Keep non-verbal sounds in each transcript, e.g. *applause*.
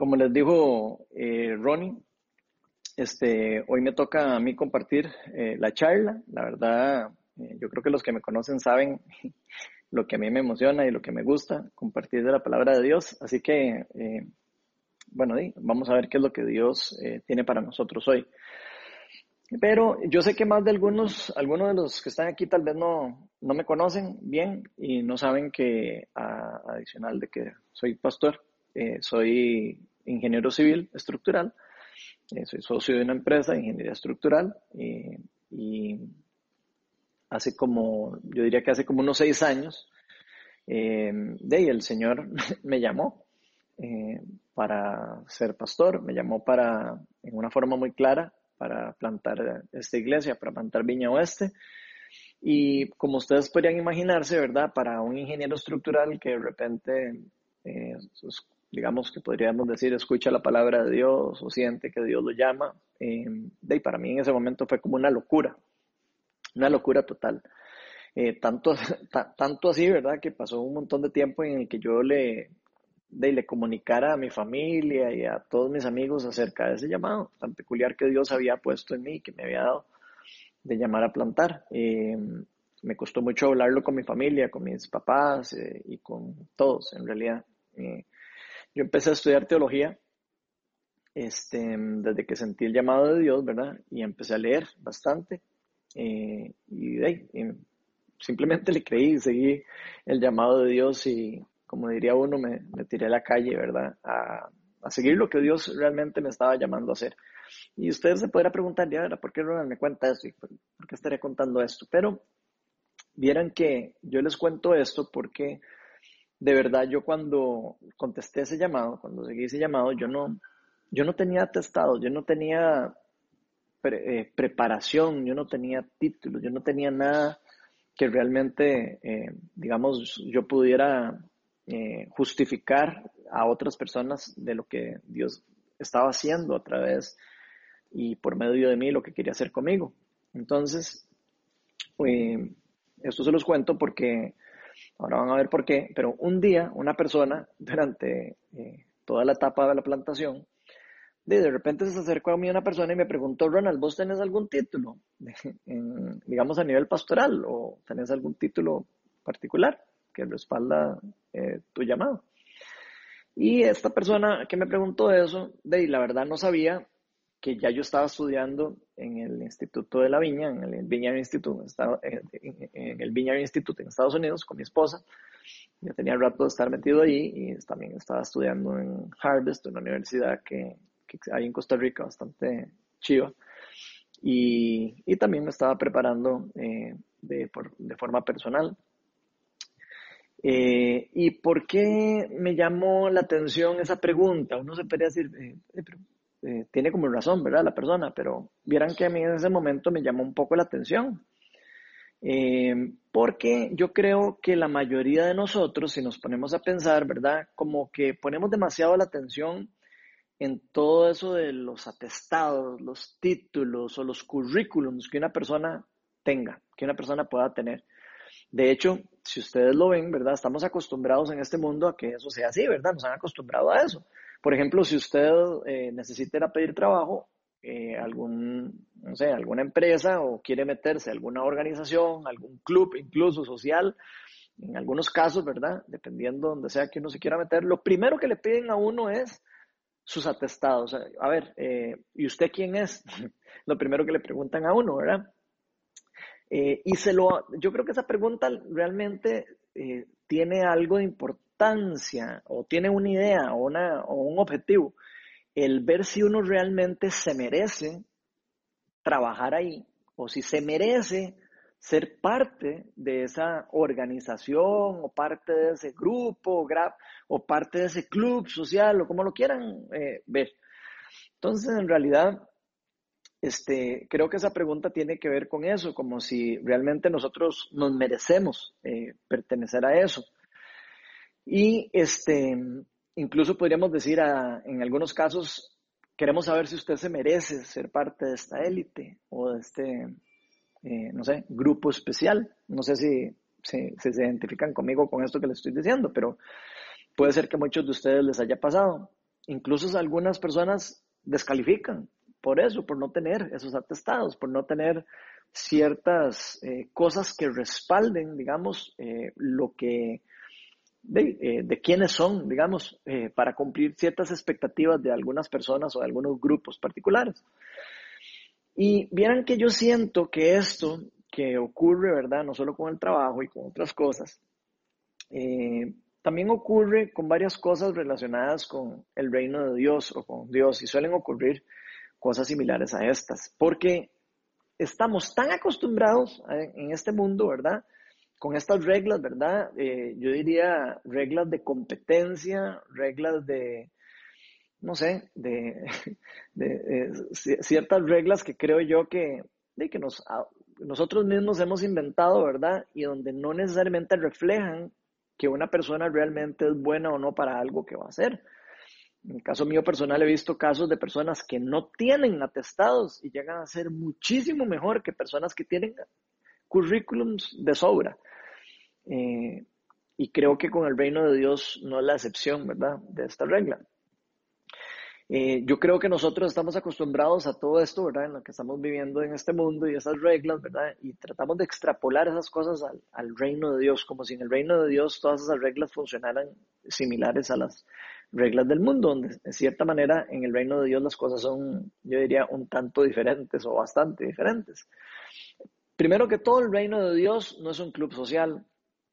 como les dijo eh, Ronnie, este, hoy me toca a mí compartir eh, la charla. La verdad, eh, yo creo que los que me conocen saben *laughs* lo que a mí me emociona y lo que me gusta, compartir de la palabra de Dios. Así que, bueno, vamos a ver qué es lo que Dios tiene para nosotros hoy. Pero yo sé que más de algunos, algunos de los que están aquí tal vez no, no me conocen bien y no saben que, adicional de que soy pastor, soy ingeniero civil estructural, eh, soy socio de una empresa de ingeniería estructural y hace como, yo diría que hace como unos seis años, eh, de ahí el Señor *laughs* me llamó para ser pastor, me llamó para, en una forma muy clara, para plantar esta iglesia, para plantar Viña Oeste. Y como ustedes podrían imaginarse, ¿verdad? Para un ingeniero estructural que de repente, eh, digamos que podríamos decir, escucha la palabra de Dios o siente que Dios lo llama, eh, para mí en ese momento fue como una locura, una locura total. Eh, tanto, *laughs* tanto así, ¿verdad? Que pasó un montón de tiempo en el que yo le, de le comunicara a mi familia y a todos mis amigos acerca de ese llamado tan peculiar que Dios había puesto en mí, que me había dado de llamar a plantar. Eh, me costó mucho hablarlo con mi familia, con mis papás eh, y con todos, en realidad. Eh, yo empecé a estudiar teología este, desde que sentí el llamado de Dios, ¿verdad? Y empecé a leer bastante. y, y simplemente le creí, seguí el llamado de Dios y, como diría uno, me, tiré a la calle, ¿verdad? A, seguir lo que Dios realmente me estaba llamando a hacer. Y ustedes se podrán preguntar, ya, ¿por qué Ronald me cuenta esto? por, qué estaré contando esto? Pero vieran que yo les cuento esto porque de verdad yo cuando contesté ese llamado, cuando seguí ese llamado, yo no, yo no tenía atestado, yo no tenía eh, preparación, yo no tenía títulos, yo no tenía nada que realmente, eh, digamos, yo pudiera eh, justificar a otras personas de lo que Dios estaba haciendo a través y por medio de mí lo que quería hacer conmigo. Entonces, esto se los cuento porque ahora van a ver por qué, pero un día una persona *laughs* durante eh, toda la etapa de la plantación, de, de, repente se acercó a mí una persona y me preguntó, Ronald, ¿vos tenés algún título, *laughs* digamos a nivel pastoral o tenés algún título particular? que respalda eh, tu llamado. Y esta persona que me preguntó eso, de la verdad no sabía que ya yo estaba estudiando en el Instituto de la Viña, en el Vineyard Institute, en el Vineyard Institute en Estados Unidos con mi esposa. Ya tenía rato de estar metido ahí y también estaba estudiando en Harvest, una universidad que, hay en Costa Rica bastante chiva. Y, también me estaba preparando eh, de, de forma personal eh, ¿Y por qué me llamó la atención esa pregunta? Uno se podría decir, eh, eh, tiene como razón, ¿verdad? La persona, pero vieran que a mí en ese momento me llamó un poco la atención. porque yo creo que la mayoría de nosotros, si nos ponemos a pensar, ¿verdad? Como que ponemos demasiado la atención en todo eso de los atestados, los títulos o los currículums que una persona tenga, que una persona pueda tener. De hecho, si ustedes lo ven, ¿verdad? Estamos acostumbrados en este mundo a que eso sea así, ¿verdad? Nos han acostumbrado a eso. Por ejemplo, si usted eh, necesita ir a pedir trabajo, eh, algún, no sé, alguna empresa o quiere meterse a alguna organización, algún club incluso social, en algunos casos, ¿verdad? Dependiendo donde sea que uno se quiera meter, lo primero que le piden a uno es sus atestados. A ver, eh, ¿y usted quién es? *laughs* lo primero que le preguntan a uno, ¿verdad? Y se lo, yo creo que esa pregunta realmente tiene algo de importancia o tiene una idea o, un objetivo. El ver si uno realmente se merece trabajar ahí o si se merece ser parte de esa organización o parte de ese grupo o parte de ese club social o como lo quieran eh, ver. Entonces, en realidad, este, creo que esa pregunta tiene que ver con eso, como si realmente nosotros nos merecemos eh, pertenecer a eso. Y este, incluso podríamos decir, en algunos casos, queremos saber si usted se merece ser parte de esta élite o de este, eh, no sé, grupo especial. No sé si, si, si se identifican conmigo con esto que les estoy diciendo, pero puede ser que a muchos de ustedes les haya pasado. incluso algunas personas descalifican por eso, por no tener esos atestados, por no tener ciertas eh, cosas que respalden, digamos, eh, lo que, de, eh, de, quiénes son, digamos, para cumplir ciertas expectativas de algunas personas o de algunos grupos particulares. Y vieran que yo siento que esto que ocurre, ¿verdad? No solo con el trabajo y con otras cosas, también ocurre con varias cosas relacionadas con el reino de Dios o con Dios y suelen ocurrir cosas similares a estas, porque estamos tan acostumbrados en este mundo, ¿verdad? Con estas reglas, ¿verdad? Eh, yo diría reglas de competencia, reglas de, no sé, de, *laughs* de, ciertas reglas que creo yo que, que nos, nosotros mismos hemos inventado, ¿verdad? Y donde no necesariamente reflejan que una persona realmente es buena o no para algo que va a hacer. En el caso mío personal he visto casos de personas que no tienen atestados y llegan a ser muchísimo mejor que personas que tienen currículums de sobra. Eh, y creo que con el reino de Dios no es la excepción, ¿verdad? De esta regla. Eh, yo creo que nosotros estamos acostumbrados a todo esto, ¿verdad? En lo que estamos viviendo en este mundo y esas reglas, ¿verdad? Y tratamos de extrapolar esas cosas al, al, reino de Dios, como si en el reino de Dios todas esas reglas funcionaran similares a las reglas del mundo, donde de cierta manera en el reino de Dios las cosas son, yo diría, un tanto diferentes o bastante diferentes. Primero que todo, el reino de Dios no es un club social,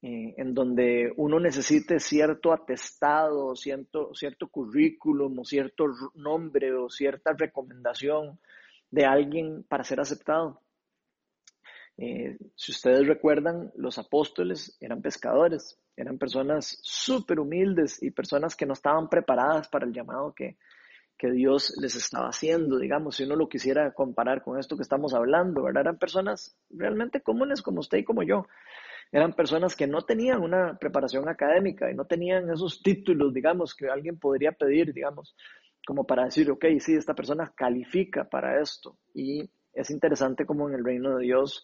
eh, en donde uno necesite cierto atestado, cierto, currículum o cierto nombre o cierta recomendación de alguien para ser aceptado. Eh, si ustedes recuerdan, los apóstoles eran pescadores, eran personas súper humildes y personas que no estaban preparadas para el llamado que, que Dios les estaba haciendo, digamos, si uno lo quisiera comparar con esto que estamos hablando, ¿verdad? Eran personas realmente comunes como usted y como yo, eran personas que no tenían una preparación académica y no tenían esos títulos, digamos, que alguien podría pedir, digamos, como para decir, ok, sí, esta persona califica para esto. Y es interesante como en el reino de Dios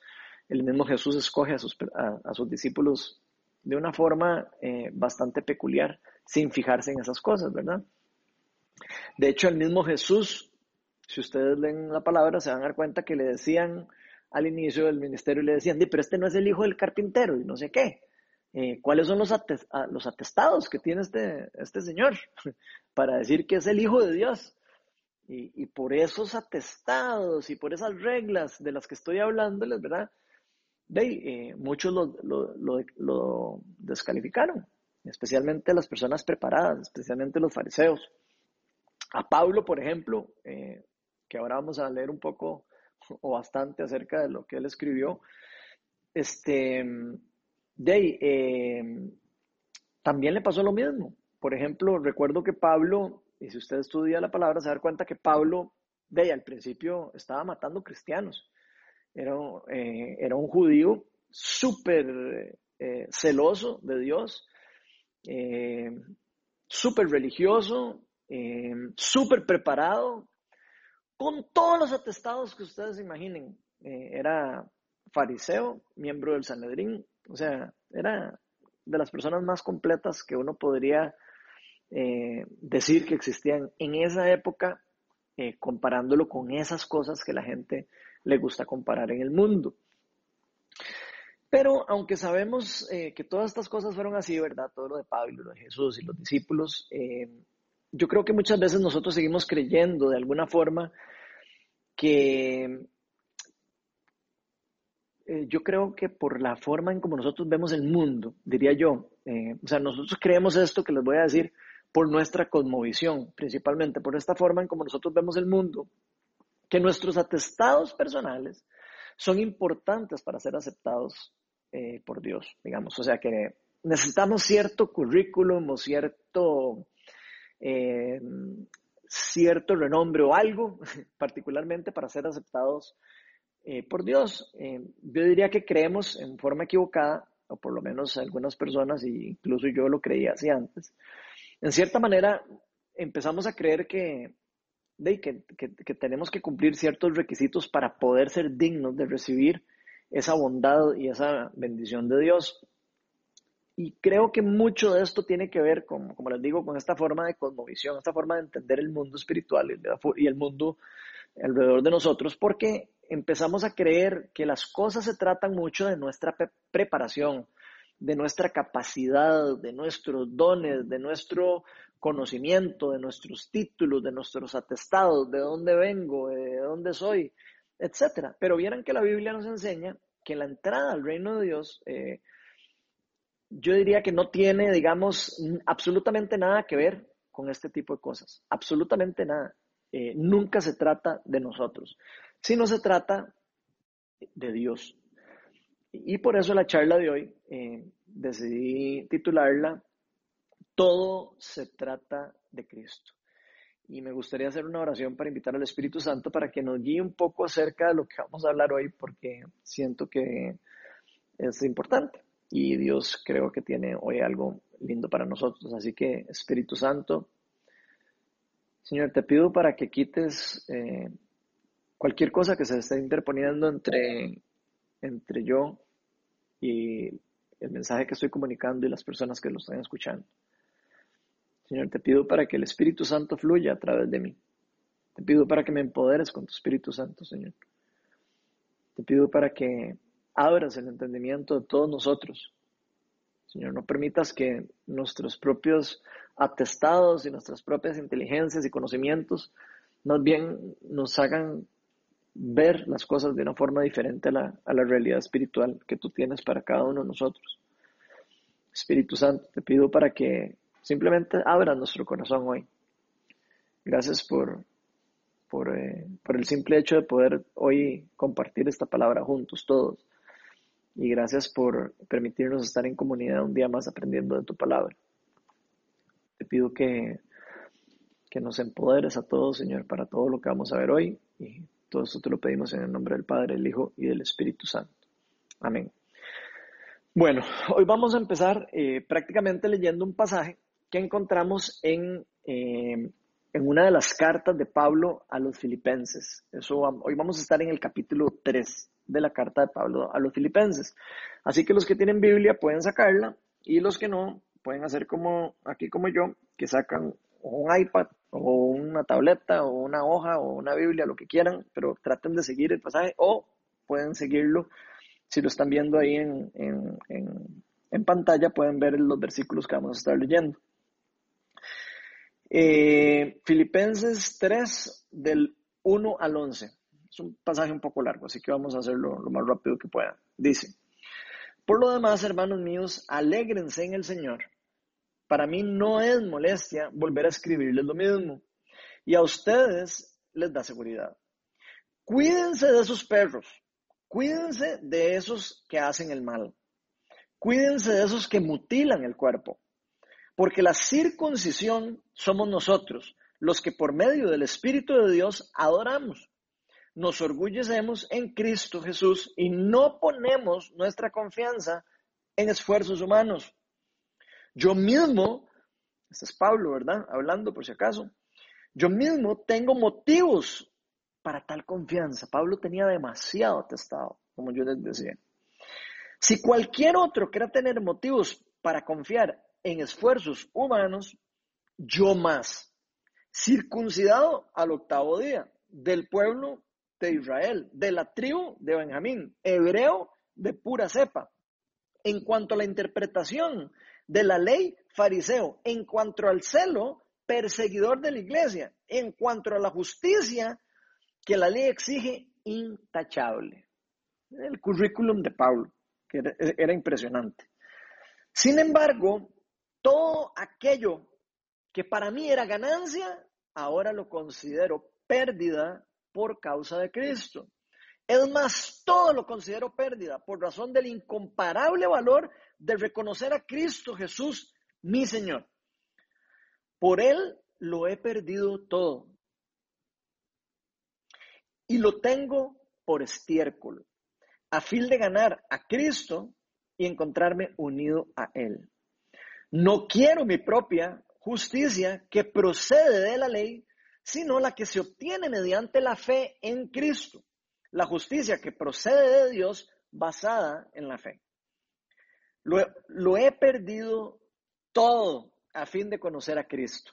el mismo Jesús escoge a sus, a, sus discípulos de una forma eh, bastante peculiar, sin fijarse en esas cosas, ¿verdad? De hecho, el mismo Jesús, si ustedes leen la palabra, se van a dar cuenta que le decían, al inicio del ministerio y le decían, pero este no es el hijo del carpintero y no sé qué. Eh, ¿Cuáles son los, los atestados que tiene este, este señor *laughs* para decir que es el hijo de Dios? Y, por esos atestados y por esas reglas de las que estoy hablándoles, ¿verdad? De, eh, muchos lo, lo, descalificaron, especialmente las personas preparadas, especialmente los fariseos. A Pablo, por ejemplo, eh, que ahora vamos a leer un poco o bastante acerca de lo que él escribió. Este, de eh, también le pasó lo mismo. Por ejemplo, recuerdo que Pablo, y si usted estudia la palabra, se da cuenta que Pablo, de al principio estaba matando cristianos. Era, eh, era un judío súper eh, celoso de Dios, súper religioso, súper preparado, con todos los atestados que ustedes imaginen. Eh, era fariseo, miembro del Sanedrín, o sea, era de las personas más completas que uno podría eh, decir que existían en esa época, eh, comparándolo con esas cosas que la gente le gusta comparar en el mundo. Pero aunque sabemos que todas estas cosas fueron así, ¿verdad? Todo lo de Pablo, lo de Jesús y los discípulos, yo creo que muchas veces nosotros seguimos creyendo de alguna forma que eh, yo creo que por la forma en como nosotros vemos el mundo, diría yo, eh, o sea, nosotros creemos esto que les voy a decir por nuestra cosmovisión, principalmente por esta forma en como nosotros vemos el mundo, que nuestros atestados personales son importantes para ser aceptados eh, por Dios, digamos, o sea que necesitamos cierto currículum o cierto cierto renombre o algo, *laughs* particularmente para ser aceptados eh, por Dios. Eh, yo diría que creemos en forma equivocada, o por lo menos algunas personas, e incluso yo lo creía así antes. En cierta manera, empezamos a creer que, de, que, que tenemos que cumplir ciertos requisitos para poder ser dignos de recibir esa bondad y esa bendición de Dios. Y creo que mucho de esto tiene que ver, con, como les digo, con esta forma de cosmovisión, esta forma de entender el mundo espiritual y el mundo alrededor de nosotros, porque empezamos a creer que las cosas se tratan mucho de nuestra preparación, de nuestra capacidad, de nuestros dones, de nuestro conocimiento, de nuestros títulos, de nuestros atestados, de dónde vengo, de dónde soy, etc. Pero vieran que la Biblia nos enseña que la entrada al reino de Dios, eh, yo diría que no tiene, digamos, absolutamente nada que ver con este tipo de cosas. Absolutamente nada. Eh, nunca se trata de nosotros, sino se trata de Dios. Y por eso la charla de hoy eh, decidí titularla Todo se trata de Cristo. Y me gustaría hacer una oración para invitar al Espíritu Santo para que nos guíe un poco acerca de lo que vamos a hablar hoy, porque siento que es importante. Y Dios creo que tiene hoy algo lindo para nosotros. Así que, Espíritu Santo, Señor, te pido para que quites eh, cualquier cosa que se esté interponiendo entre, entre yo y el mensaje que estoy comunicando y las personas que lo están escuchando. Señor, te pido para que el Espíritu Santo fluya a través de mí. Te pido para que me empoderes con tu Espíritu Santo, Señor. Te pido para que abras el entendimiento de todos nosotros. Señor, no permitas que nuestros propios atestados y nuestras propias inteligencias y conocimientos más bien nos hagan ver las cosas de una forma diferente a la, realidad espiritual que tú tienes para cada uno de nosotros. Espíritu Santo, te pido para que simplemente abra nuestro corazón hoy. Gracias por, por, eh, por, el simple hecho de poder hoy compartir esta palabra juntos todos. Y gracias por permitirnos estar en comunidad un día más aprendiendo de tu palabra. Te pido que, que nos empoderes a todos, Señor, para todo lo que vamos a ver hoy. Y todo esto te lo pedimos en el nombre del Padre, el Hijo y del Espíritu Santo. Amén. Bueno, hoy vamos a empezar eh, prácticamente leyendo un pasaje que encontramos en, eh, en una de las cartas de Pablo a los filipenses. Eso, hoy vamos a estar en el capítulo 3 de la carta de Pablo a los filipenses. Así que los que tienen Biblia pueden sacarla y los que no pueden hacer como aquí como yo, que sacan un iPad o una tableta o una hoja o una Biblia, lo que quieran, pero traten de seguir el pasaje o pueden seguirlo si lo están viendo ahí en, en pantalla, pueden ver los versículos que vamos a estar leyendo. Eh, Filipenses 3 del 1 al 11. Es un pasaje un poco largo, así que vamos a hacerlo lo más rápido que pueda. Dice, por lo demás, hermanos míos, alégrense en el Señor. Para mí no es molestia volver a escribirles lo mismo. Y a ustedes les da seguridad. Cuídense de esos perros. Cuídense de esos que hacen el mal. Cuídense de esos que mutilan el cuerpo. Porque la circuncisión somos nosotros, los que por medio del Espíritu de Dios adoramos nos orgullecemos en Cristo Jesús y no ponemos nuestra confianza en esfuerzos humanos. Yo mismo, este es Pablo, ¿verdad? Hablando por si acaso, yo mismo tengo motivos para tal confianza. Pablo tenía demasiado atestado, como yo les decía. Si cualquier otro quiera tener motivos para confiar en esfuerzos humanos, yo más, circuncidado al octavo día, del pueblo de Israel, de la tribu de Benjamín, hebreo de pura cepa. En cuanto a la interpretación de la ley, fariseo. En cuanto al celo, perseguidor de la iglesia. En cuanto a la justicia que la ley exige, intachable. El currículum de Pablo, que era, era impresionante. Sin embargo, todo aquello que para mí era ganancia, ahora lo considero pérdida por causa de Cristo. Es más, todo lo considero pérdida por razón del incomparable valor de reconocer a Cristo Jesús, mi Señor. Por Él lo he perdido todo. Y lo tengo por estiércol, a fin de ganar a Cristo y encontrarme unido a Él. No quiero mi propia justicia que procede de la ley, sino la que se obtiene mediante la fe en Cristo, la justicia que procede de Dios basada en la fe. lo he perdido todo a fin de conocer a Cristo,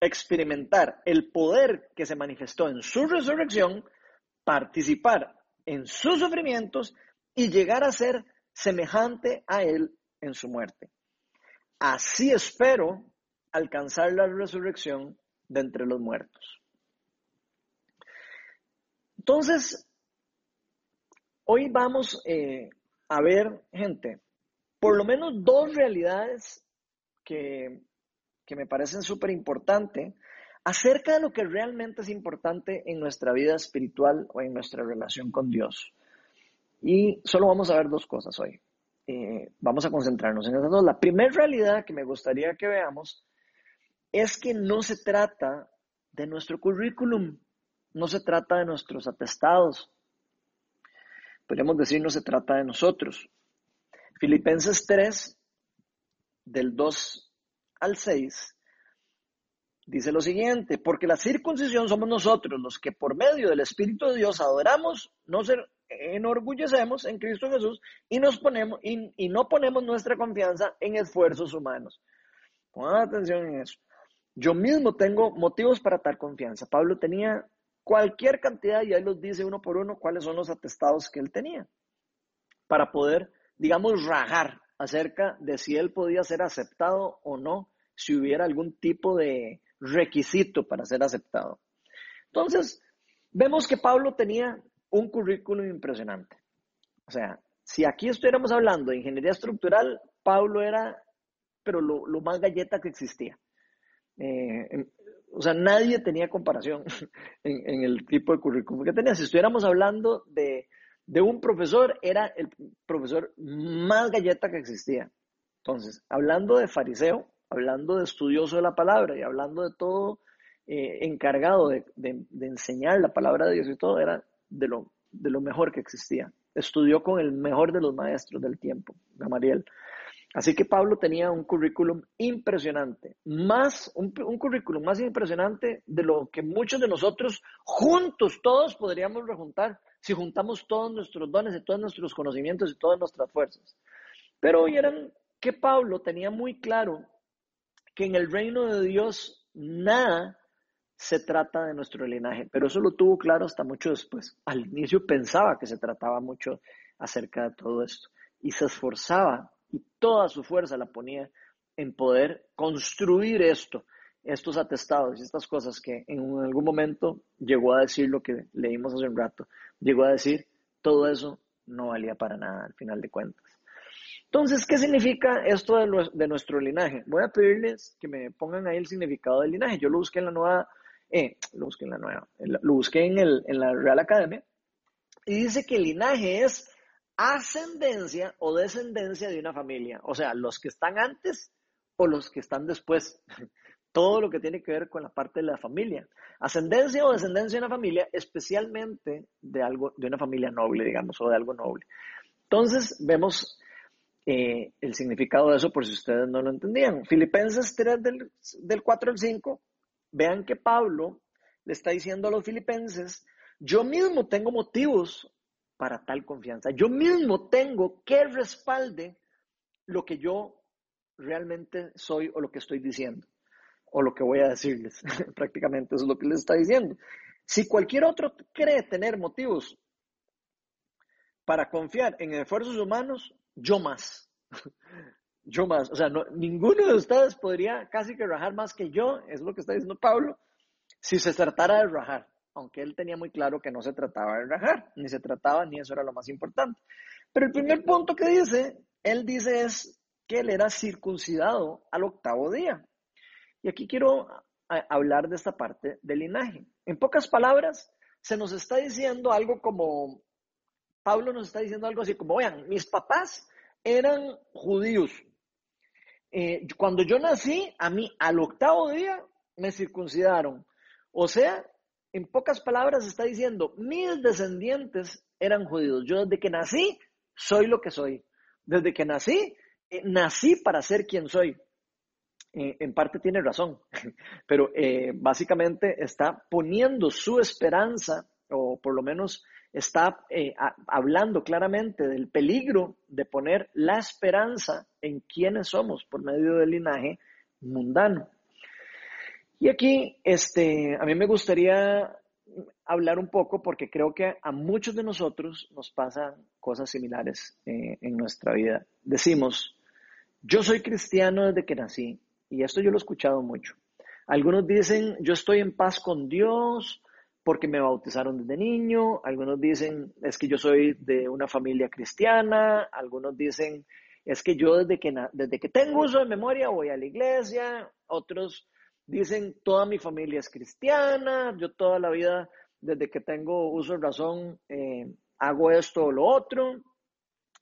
experimentar el poder que se manifestó en su resurrección, participar en sus sufrimientos y llegar a ser semejante a Él en su muerte. Así espero alcanzar la resurrección de entre los muertos. Entonces, hoy vamos eh, a ver, gente, por lo menos dos realidades que, que me parecen súper importantes acerca de lo que realmente es importante en nuestra vida espiritual o en nuestra relación con Dios. Y solo vamos a ver dos cosas hoy. Eh, vamos a concentrarnos en esas dos. La primera realidad que me gustaría que veamos es que no se trata de nuestro currículum, no se trata de nuestros atestados. Podríamos decir, no se trata de nosotros. Filipenses 3, del 2 al 6, dice lo siguiente, porque la circuncisión somos nosotros los que por medio del Espíritu de Dios adoramos, no enorgullecemos en Cristo Jesús y, nos ponemos, y, no ponemos nuestra confianza en esfuerzos humanos. Pongan atención en eso. Yo mismo tengo motivos para tal confianza. Pablo tenía cualquier cantidad, y ahí los dice uno por uno cuáles son los atestados que él tenía, para poder, digamos, rajar acerca de si él podía ser aceptado o no, si hubiera algún tipo de requisito para ser aceptado. Entonces, vemos que Pablo tenía un currículum impresionante. O sea, si aquí estuviéramos hablando de ingeniería estructural, Pablo era, pero lo, más galleta que existía. Eh, o sea, nadie tenía comparación *laughs* en, el tipo de currículum que tenía. Si estuviéramos hablando de, de un profesor, era el profesor más galleta que existía. Entonces, hablando de fariseo, hablando de estudioso de la palabra y hablando de todo eh, encargado de, de, enseñar la palabra de Dios y todo, era de lo, de lo mejor que existía. Estudió con el mejor de los maestros del tiempo, Gamaliel. Así que Pablo tenía un currículum impresionante, más, un, currículum más impresionante de lo que muchos de nosotros juntos, todos podríamos rejuntar si juntamos todos nuestros dones y todos nuestros conocimientos y todas nuestras fuerzas. Pero oyeran que Pablo tenía muy claro que en el reino de Dios nada se trata de nuestro linaje, pero eso lo tuvo claro hasta mucho después. Al inicio pensaba que se trataba mucho acerca de todo esto y se esforzaba y toda su fuerza la ponía en poder construir esto, estos atestados y estas cosas que en algún momento llegó a decir lo que leímos hace un rato, llegó a decir todo eso no valía para nada al final de cuentas. Entonces, ¿qué significa esto de, nuestro linaje? Voy a pedirles que me pongan ahí el significado del linaje. Yo lo busqué en la nueva eh, lo busqué en la nueva, lo busqué en, el, en la Real Academia, y dice que el linaje es ascendencia o descendencia de una familia, o sea, los que están antes o los que están después, *laughs* todo lo que tiene que ver con la parte de la familia. Ascendencia o descendencia de una familia, especialmente de algo, de una familia noble, digamos, o de algo noble. Entonces, vemos eh, el significado de eso por si ustedes no lo entendían. Filipenses 3 del, del 4 al 5 Vean que Pablo le está diciendo a los filipenses, yo mismo tengo motivos para tal confianza. Yo mismo tengo que respalde lo que yo realmente soy o lo que estoy diciendo o lo que voy a decirles. *laughs* Prácticamente eso es lo que les está diciendo. Si cualquier otro cree tener motivos para confiar en esfuerzos humanos, yo más. *laughs* yo más, o sea, no, ninguno de ustedes podría casi que rajar más que yo, es lo que está diciendo Pablo, si se tratara de rajar, aunque él tenía muy claro que no se trataba de rajar, ni se trataba, ni eso era lo más importante. Pero el primer punto que dice, él dice es que él era circuncidado al octavo día. Y aquí quiero hablar de esta parte del linaje. En pocas palabras, se nos está diciendo algo como, Pablo nos está diciendo algo así como, vean, mis papás eran judíos, eh, cuando yo nací, a mí al octavo día me circuncidaron. O sea, en pocas palabras está diciendo, mis descendientes eran judíos. Yo desde que nací, soy lo que soy. Desde que nací, eh, nací para ser quien soy. Eh, en parte tiene razón, *laughs* pero básicamente está poniendo su esperanza o por lo menos está eh, hablando claramente del peligro de poner la esperanza en quienes somos por medio del linaje mundano. Y aquí, este, a mí me gustaría hablar un poco porque creo que a muchos de nosotros nos pasan cosas similares eh, en nuestra vida. Decimos, yo soy cristiano desde que nací, y esto yo lo he escuchado mucho. Algunos dicen, yo estoy en paz con Dios, porque me bautizaron desde niño, algunos dicen es que yo soy de una familia cristiana, algunos dicen es que yo desde que, desde que tengo uso de memoria voy a la iglesia, otros dicen toda mi familia es cristiana, yo toda la vida desde que tengo uso de razón eh, hago esto o lo otro,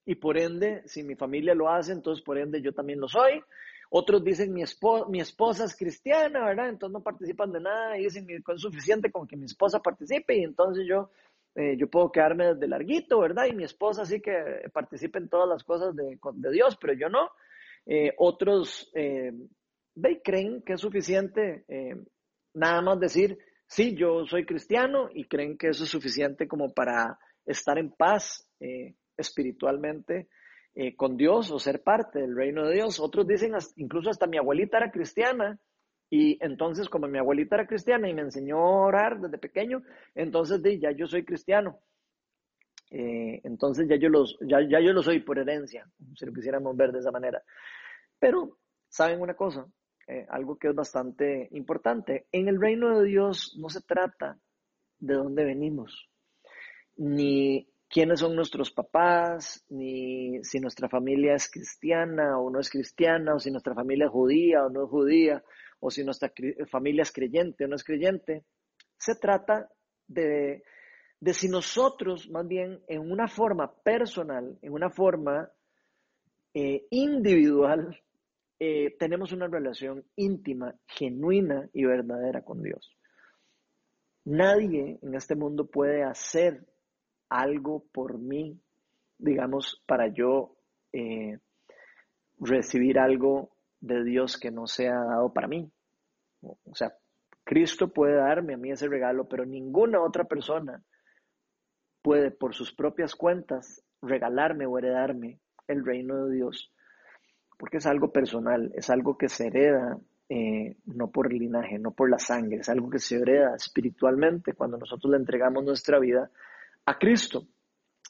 y por ende, si mi familia lo hace, entonces por ende yo también lo soy. Otros dicen, mi, mi esposa es cristiana, ¿verdad? Entonces no participan de nada y dicen, es suficiente con que mi esposa participe y entonces yo, eh, yo puedo quedarme desde larguito, ¿verdad? Y mi esposa sí que participe en todas las cosas de, de Dios, pero yo no. Eh, otros eh, creen que es suficiente eh, nada más decir, sí, yo soy cristiano y creen que eso es suficiente como para estar en paz espiritualmente eh, con Dios o ser parte del reino de Dios. Otros dicen, incluso hasta mi abuelita era cristiana y entonces como mi abuelita era cristiana y me enseñó a orar desde pequeño, entonces di, ya yo soy cristiano. Eh, entonces ya yo, los, ya, ya yo lo soy por herencia, si lo quisiéramos ver de esa manera. Pero, ¿saben una cosa? Eh, algo que es bastante importante. En el reino de Dios no se trata de dónde venimos, ni quiénes son nuestros papás, ni si nuestra familia es cristiana o no es cristiana, o si nuestra familia es judía o no es judía, o si nuestra familia es creyente o no es creyente. Se trata de, si nosotros, más bien, en una forma personal, en una forma eh, individual, eh, tenemos una relación íntima, genuina y verdadera con Dios. Nadie en este mundo puede hacer algo por mí, digamos, para yo eh, recibir algo de Dios que no sea dado para mí. O sea, Cristo puede darme a mí ese regalo, pero ninguna otra persona puede por sus propias cuentas regalarme o heredarme el reino de Dios, porque es algo personal, es algo que se hereda eh, no por el linaje, no por la sangre, es algo que se hereda espiritualmente cuando nosotros le entregamos nuestra vida a Cristo.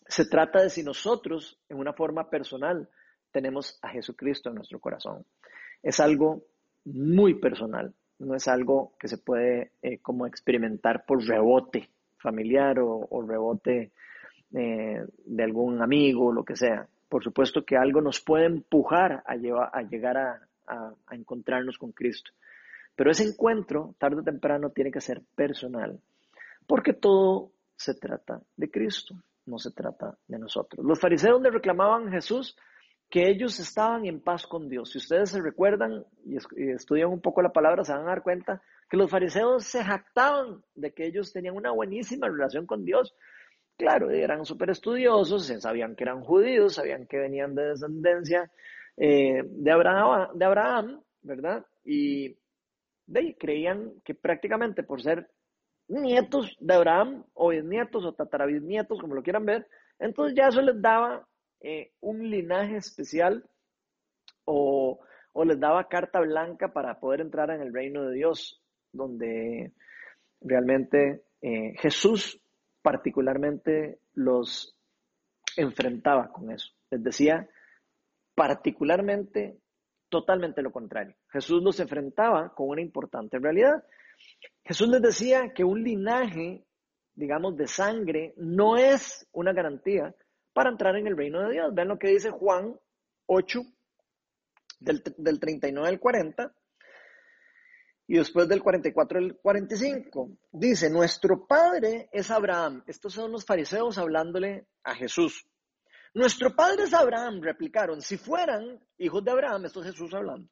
Se trata de si nosotros, en una forma personal, tenemos a Jesucristo en nuestro corazón. Es algo muy personal, no es algo que se puede eh, como experimentar por rebote familiar o, rebote eh, de algún amigo, lo que sea. Por supuesto que algo nos puede empujar a, llegar a, a encontrarnos con Cristo. Pero ese encuentro, tarde o temprano, tiene que ser personal, porque todo se trata de Cristo, no se trata de nosotros. Los fariseos le reclamaban a Jesús que ellos estaban en paz con Dios. Si ustedes se recuerdan y estudian un poco la palabra, se van a dar cuenta que los fariseos se jactaban de que ellos tenían una buenísima relación con Dios. Claro, eran súper estudiosos, sabían que eran judíos, sabían que venían de descendencia eh, de, Abraham, ¿verdad? Y creían que prácticamente por ser nietos de Abraham, o bisnietos o tatarabisnietos, como lo quieran ver. Entonces ya eso les daba eh, un linaje especial o, les daba carta blanca para poder entrar en el reino de Dios, donde realmente eh, Jesús particularmente los enfrentaba con eso. Les decía particularmente totalmente lo contrario. Jesús los enfrentaba con una importante realidad Jesús les decía que un linaje, digamos, de sangre no es una garantía para entrar en el reino de Dios. Vean lo que dice Juan 8, del, 39 al 40, y después del 44 al 45. Dice, nuestro padre es Abraham. Estos son los fariseos hablándole a Jesús. Nuestro padre es Abraham, replicaron. Si fueran hijos de Abraham, esto es Jesús hablando,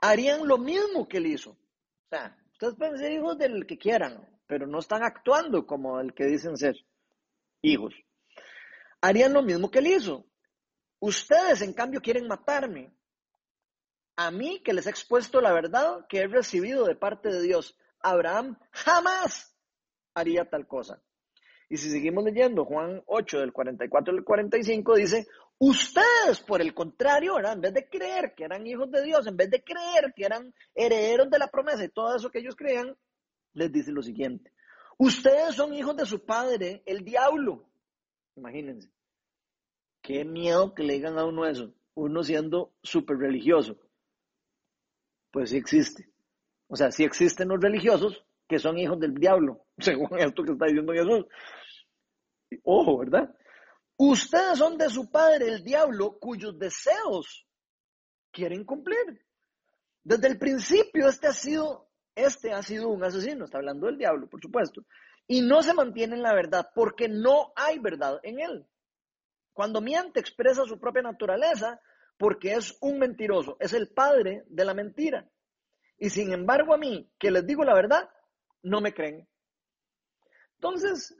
harían lo mismo que él hizo. O sea, Ustedes pueden ser hijos del que quieran, pero no están actuando como el que dicen ser hijos. Harían lo mismo que él hizo. Ustedes, en cambio, quieren matarme. A mí, que les he expuesto la verdad que he recibido de parte de Dios. Abraham jamás haría tal cosa. Y si seguimos leyendo Juan 8 del 44 al 45 dice, ustedes por el contrario, en vez de creer que eran hijos de Dios, en vez de creer que eran herederos de la promesa y todo eso que ellos creían, les dice lo siguiente, ustedes son hijos de su padre, el diablo. Imagínense, qué miedo que le digan a uno eso, uno siendo súper religioso. Pues sí existe. O sea, sí existen los religiosos que son hijos del diablo, *laughs* según esto que está diciendo Jesús. Ojo, ¿verdad? Ustedes son de su padre, el diablo, cuyos deseos quieren cumplir. Desde el principio este ha sido, este ha sido un asesino, está hablando del diablo, por supuesto, y no se mantiene en la verdad porque no hay verdad en él. Cuando miente expresa su propia naturaleza porque es un mentiroso, es el padre de la mentira. Y sin embargo a mí, que les digo la verdad, no me creen. Entonces,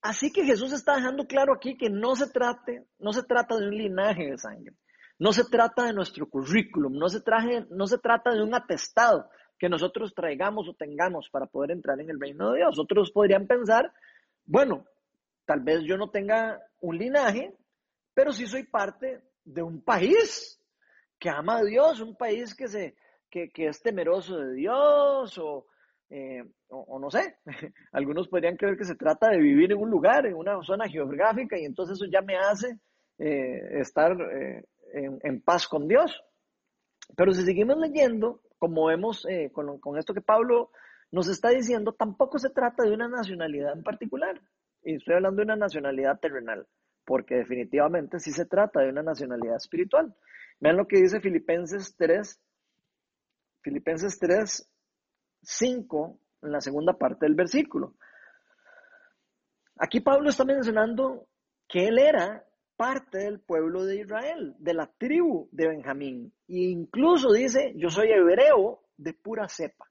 así que Jesús está dejando claro aquí que no se trate, no se trata de un linaje de sangre, no se trata de nuestro currículum, no se, traje, no se trata de un atestado que nosotros traigamos o tengamos para poder entrar en el reino de Dios. Otros podrían pensar, bueno, tal vez yo no tenga un linaje, pero sí soy parte de un país que ama a Dios, un país que, se, que, que es temeroso de Dios o, eh, o, no sé, *laughs* algunos podrían creer que se trata de vivir en un lugar, en una zona geográfica, y entonces eso ya me hace eh, estar eh, en, paz con Dios. Pero si seguimos leyendo, como vemos con, con esto que Pablo nos está diciendo, tampoco se trata de una nacionalidad en particular. Y estoy hablando de una nacionalidad terrenal, porque definitivamente sí se trata de una nacionalidad espiritual. Vean lo que dice Filipenses 3, Filipenses 3, 5, en la segunda parte del versículo. Aquí Pablo está mencionando que él era parte del pueblo de Israel, de la tribu de Benjamín. E incluso dice, yo soy hebreo de pura cepa.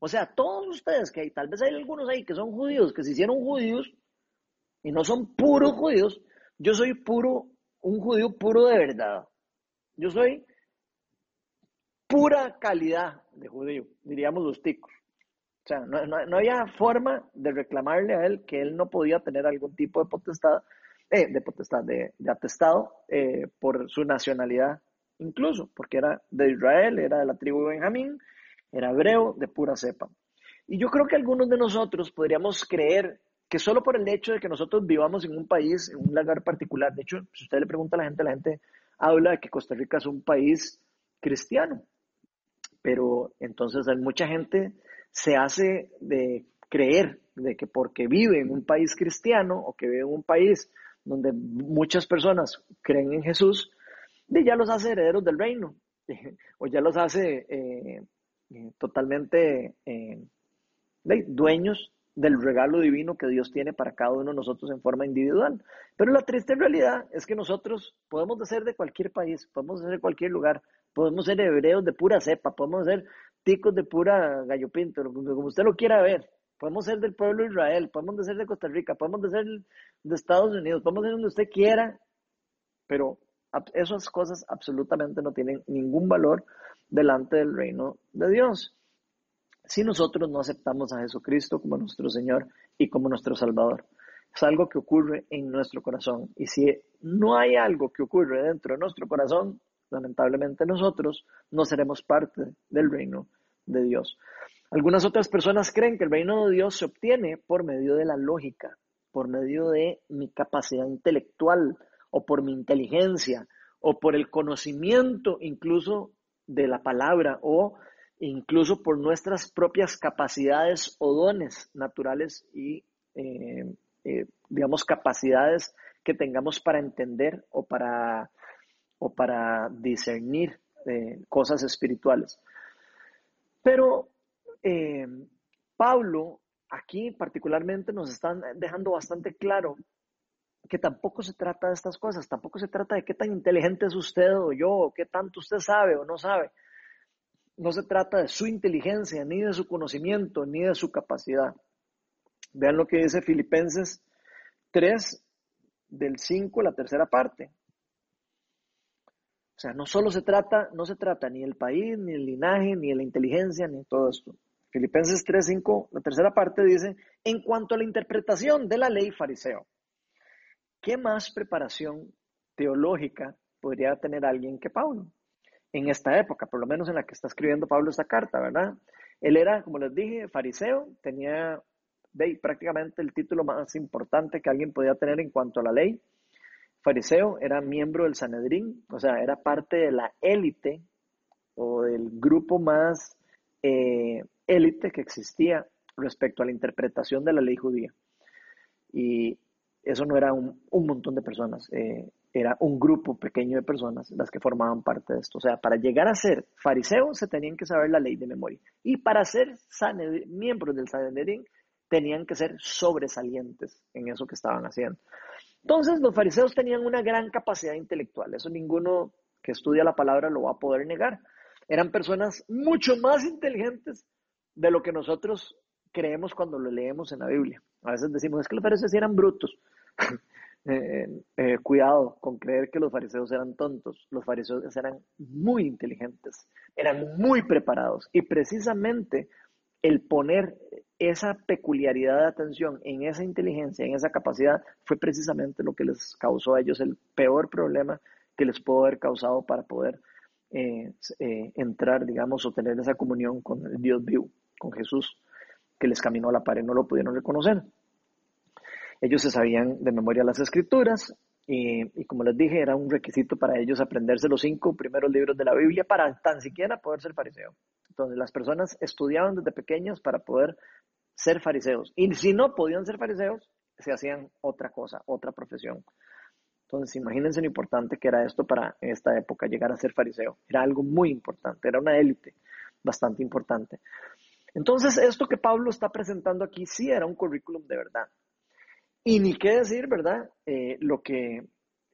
O sea, todos ustedes que hay, tal vez hay algunos ahí que son judíos, que se hicieron judíos y no son puros judíos, yo soy puro, un judío puro de verdad. Yo soy pura calidad de judío, diríamos los ticos. O sea, no, había forma de reclamarle a él que él no podía tener algún tipo de potestad, eh, de potestad, de, atestado eh, por su nacionalidad, incluso, porque era de Israel, era de la tribu de Benjamín, era hebreo de pura cepa. Y yo creo que algunos de nosotros podríamos creer que solo por el hecho de que nosotros vivamos en un país, en un lugar particular, de hecho, si usted le pregunta a la gente, la gente habla de que Costa Rica es un país cristiano, pero entonces hay mucha gente se hace de creer de que porque vive en un país cristiano o que vive en un país donde muchas personas creen en Jesús, ya los hace herederos del reino *laughs* o ya los hace eh, eh, totalmente eh, dueños del regalo divino que Dios tiene para cada uno de nosotros en forma individual. Pero la triste realidad es que nosotros podemos ser de cualquier país, podemos ser de cualquier lugar, podemos ser hebreos de pura cepa, podemos ser ticos de pura gallo pinto, como usted lo quiera ver. Podemos ser del pueblo de Israel, podemos ser de Costa Rica, podemos ser de Estados Unidos, podemos ser donde usted quiera, pero esas cosas absolutamente no tienen ningún valor delante del reino de Dios. Si nosotros no aceptamos a Jesucristo como nuestro Señor y como nuestro Salvador, es algo que ocurre en nuestro corazón. Y si no hay algo que ocurre dentro de nuestro corazón, lamentablemente nosotros no seremos parte del reino de Dios. Algunas otras personas creen que el reino de Dios se obtiene por medio de la lógica, por medio de mi capacidad intelectual o por mi inteligencia o por el conocimiento incluso de la palabra o incluso por nuestras propias capacidades o dones naturales y, eh, eh, digamos, capacidades que tengamos para entender o para o para discernir eh, cosas espirituales. Pero Pablo aquí particularmente nos están dejando bastante claro que tampoco se trata de estas cosas, tampoco se trata de qué tan inteligente es usted o yo, o qué tanto usted sabe o no sabe. No se trata de su inteligencia, ni de su conocimiento, ni de su capacidad. Vean lo que dice Filipenses 3, del 5, la tercera parte. O sea, no solo se trata, no se trata ni del país, ni el linaje, ni de la inteligencia, ni todo esto. Filipenses 3.5, la tercera parte dice, en cuanto a la interpretación de la ley fariseo, ¿qué más preparación teológica podría tener alguien que Pablo? En esta época, por lo menos en la que está escribiendo Pablo esta carta, ¿verdad? Él era, como les dije, fariseo, tenía prácticamente el título más importante que alguien podía tener en cuanto a la ley. Fariseo era miembro del Sanedrín, o sea, era parte de la élite o del grupo más eh, élite que existía respecto a la interpretación de la ley judía. Y eso no era un, montón de personas, eh, era un grupo pequeño de personas las que formaban parte de esto. O sea, para llegar a ser fariseo se tenían que saber la ley de memoria. Y para ser miembros del Sanedrín tenían que ser sobresalientes en eso que estaban haciendo. Entonces, los fariseos tenían una gran capacidad intelectual. Eso ninguno que estudia la palabra lo va a poder negar. Eran personas mucho más inteligentes de lo que nosotros creemos cuando lo leemos en la Biblia. A veces decimos, es que los fariseos eran brutos. *laughs* Eh, eh, cuidado con creer que los fariseos eran tontos. Los fariseos eran muy inteligentes, eran muy preparados. Y precisamente el poner esa peculiaridad de atención en esa inteligencia, en esa capacidad, fue precisamente lo que les causó a ellos el peor problema que les pudo haber causado para poder eh, entrar, digamos, o tener esa comunión con el Dios vivo, con Jesús, que les caminó a la pared, no lo pudieron reconocer. Ellos se sabían de memoria las escrituras y, como les dije, era un requisito para ellos aprenderse los cinco primeros libros de la Biblia para tan siquiera poder ser fariseo. Entonces las personas estudiaban desde pequeños para poder ser fariseos. Y si no podían ser fariseos, se hacían otra cosa, otra profesión. Entonces, imagínense lo importante que era esto para esta época, llegar a ser fariseo. Era algo muy importante, era una élite bastante importante. Entonces, esto que Pablo está presentando aquí sí era un currículum de verdad. Y ni qué decir, ¿verdad? Eh, lo que,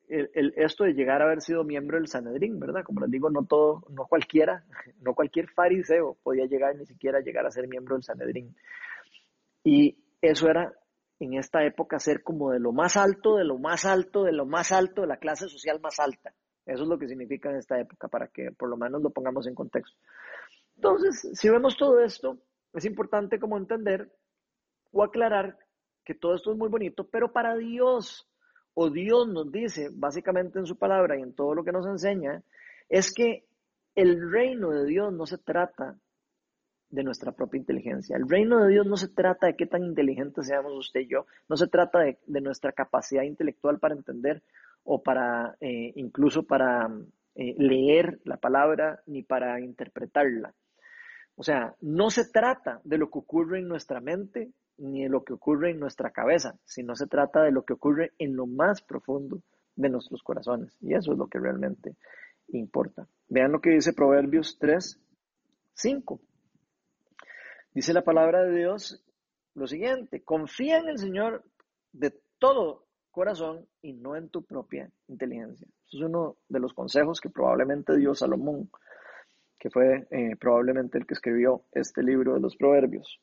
el, esto de llegar a haber sido miembro del Sanedrín, ¿verdad? Como les digo, no todo, no cualquiera, *laughs* no cualquier fariseo podía llegar ni siquiera llegar a ser miembro del Sanedrín. Y eso era en esta época ser como de lo más alto, de lo más alto, de lo más alto, de la clase social más alta. Eso es lo que significa en esta época, para que por lo menos lo pongamos en contexto. Entonces, si vemos todo esto, es importante como entender o aclarar que todo esto es muy bonito, pero para Dios, o Dios nos dice básicamente en su palabra y en todo lo que nos enseña, es que el reino de Dios no se trata de nuestra propia inteligencia. El reino de Dios no se trata de qué tan inteligentes seamos usted y yo, no se trata de, nuestra capacidad intelectual para entender o para eh, incluso para eh, leer la palabra ni para interpretarla. O sea, no se trata de lo que ocurre en nuestra mente ni de lo que ocurre en nuestra cabeza, sino se trata de lo que ocurre en lo más profundo de nuestros corazones. Y eso es lo que realmente importa. Vean lo que dice Proverbios 3, 5. Dice la palabra de Dios lo siguiente, confía en el Señor de todo corazón y no en tu propia inteligencia. Eso es uno de los consejos que probablemente dio Salomón, que fue eh, probablemente el que escribió este libro de los Proverbios.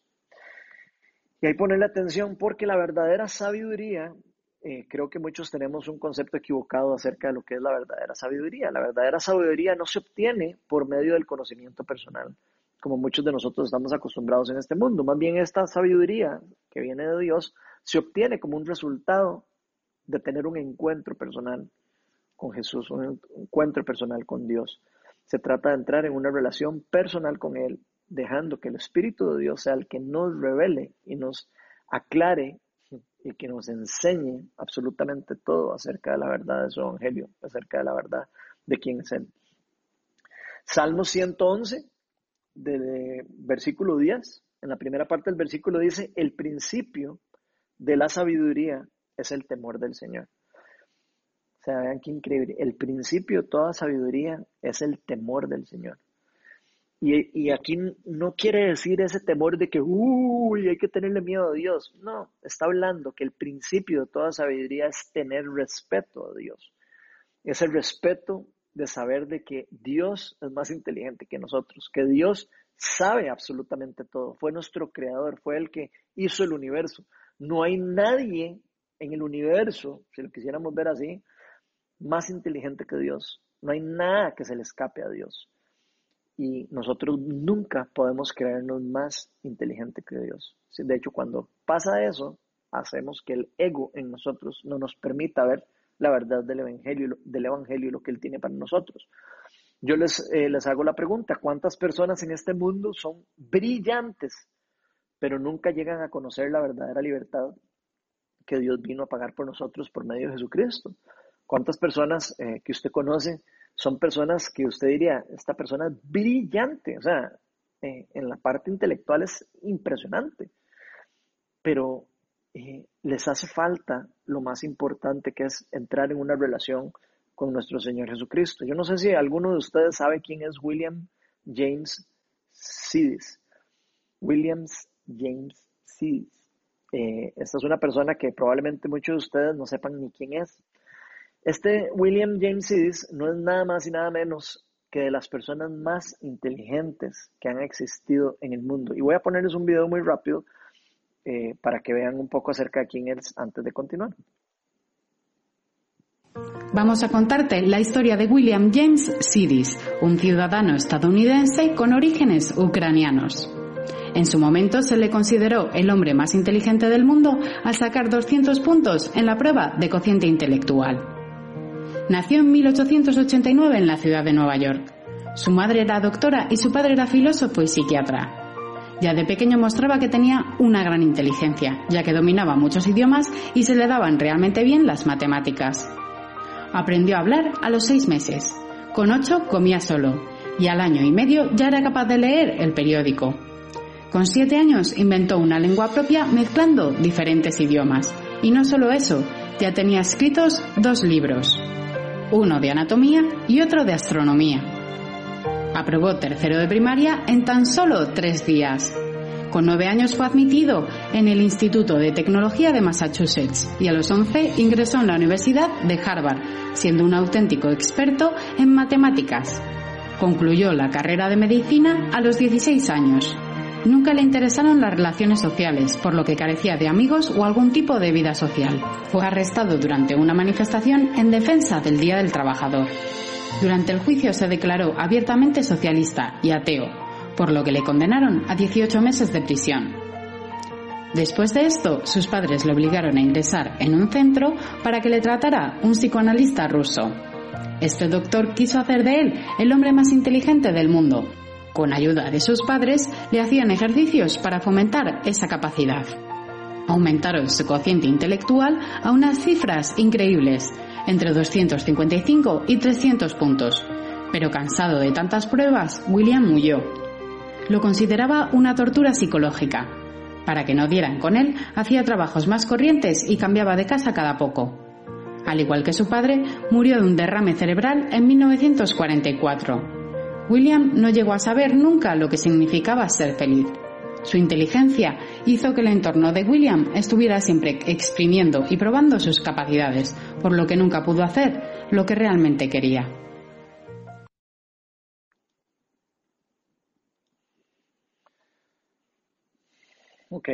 Y ahí ponerle atención porque la verdadera sabiduría, eh, creo que muchos tenemos un concepto equivocado acerca de lo que es la verdadera sabiduría. La verdadera sabiduría no se obtiene por medio del conocimiento personal, como muchos de nosotros estamos acostumbrados en este mundo. Más bien esta sabiduría que viene de Dios se obtiene como un resultado de tener un encuentro personal con Jesús, un encuentro personal con Dios. Se trata de entrar en una relación personal con Él, dejando que el Espíritu de Dios sea el que nos revele y nos aclare y que nos enseñe absolutamente todo acerca de la verdad de su Evangelio, acerca de la verdad de quién es Él. Salmo 111, de versículo 10, en la primera parte del versículo dice, el principio de la sabiduría es el temor del Señor. O sea, vean qué increíble. El principio de toda sabiduría es el temor del Señor. Y, aquí no quiere decir ese temor de que, uy, hay que tenerle miedo a Dios. No, está hablando que el principio de toda sabiduría es tener respeto a Dios. Es el respeto de saber de que Dios es más inteligente que nosotros, que Dios sabe absolutamente todo. Fue nuestro creador, fue el que hizo el universo. No hay nadie en el universo, si lo quisiéramos ver así, más inteligente que Dios. No hay nada que se le escape a Dios. Y nosotros nunca podemos creernos más inteligente que Dios. De hecho, cuando pasa eso, hacemos que el ego en nosotros no nos permita ver la verdad del Evangelio, del evangelio y lo que Él tiene para nosotros. Yo les, eh, les hago la pregunta, ¿cuántas personas en este mundo son brillantes, pero nunca llegan a conocer la verdadera libertad que Dios vino a pagar por nosotros por medio de Jesucristo? ¿Cuántas personas eh, que usted conoce son personas que usted diría, esta persona es brillante, o sea, eh, en la parte intelectual es impresionante, pero eh, les hace falta lo más importante que es entrar en una relación con nuestro Señor Jesucristo. Yo no sé si alguno de ustedes sabe quién es William James Sidis. Williams James Sidis. Eh, esta es una persona que probablemente muchos de ustedes no sepan ni quién es. Este William James Sidis no es nada más y nada menos que de las personas más inteligentes que han existido en el mundo. Y voy a ponerles un video muy rápido eh, para que vean un poco acerca de quién es antes de continuar. Vamos a contarte la historia de William James Sidis, un ciudadano estadounidense con orígenes ucranianos. En su momento se le consideró el hombre más inteligente del mundo al sacar 200 puntos en la prueba de cociente intelectual. Nació en 1889 en la ciudad de Nueva York. Su madre era doctora y su padre era filósofo y psiquiatra. Ya de pequeño mostraba que tenía una gran inteligencia, ya que dominaba muchos idiomas y se le daban realmente bien las matemáticas. Aprendió a hablar a los seis meses. Con ocho comía solo y al año y medio ya era capaz de leer el periódico. Con siete años inventó una lengua propia mezclando diferentes idiomas. Y no solo eso, ya tenía escritos dos libros uno de anatomía y otro de astronomía. Aprobó tercero de primaria en tan solo tres días. Con nueve años fue admitido en el Instituto de Tecnología de Massachusetts y a los once ingresó en la Universidad de Harvard, siendo un auténtico experto en matemáticas. Concluyó la carrera de medicina a los 16 años. Nunca le interesaron las relaciones sociales, por lo que carecía de amigos o algún tipo de vida social. Fue arrestado durante una manifestación en defensa del Día del Trabajador. Durante el juicio se declaró abiertamente socialista y ateo, por lo que le condenaron a 18 meses de prisión. Después de esto, sus padres le obligaron a ingresar en un centro para que le tratara un psicoanalista ruso. Este doctor quiso hacer de él el hombre más inteligente del mundo con ayuda de sus padres, le hacían ejercicios para fomentar esa capacidad. Aumentaron su cociente intelectual a unas cifras increíbles, entre 255 y 300 puntos. Pero cansado de tantas pruebas, William huyó. Lo consideraba una tortura psicológica. Para que no dieran con él, hacía trabajos más corrientes y cambiaba de casa cada poco. Al igual que su padre, murió de un derrame cerebral en 1944 William no llegó a saber nunca lo que significaba ser feliz. Su inteligencia hizo que el entorno de William estuviera siempre exprimiendo y probando sus capacidades, por lo que nunca pudo hacer lo que realmente quería. Ok.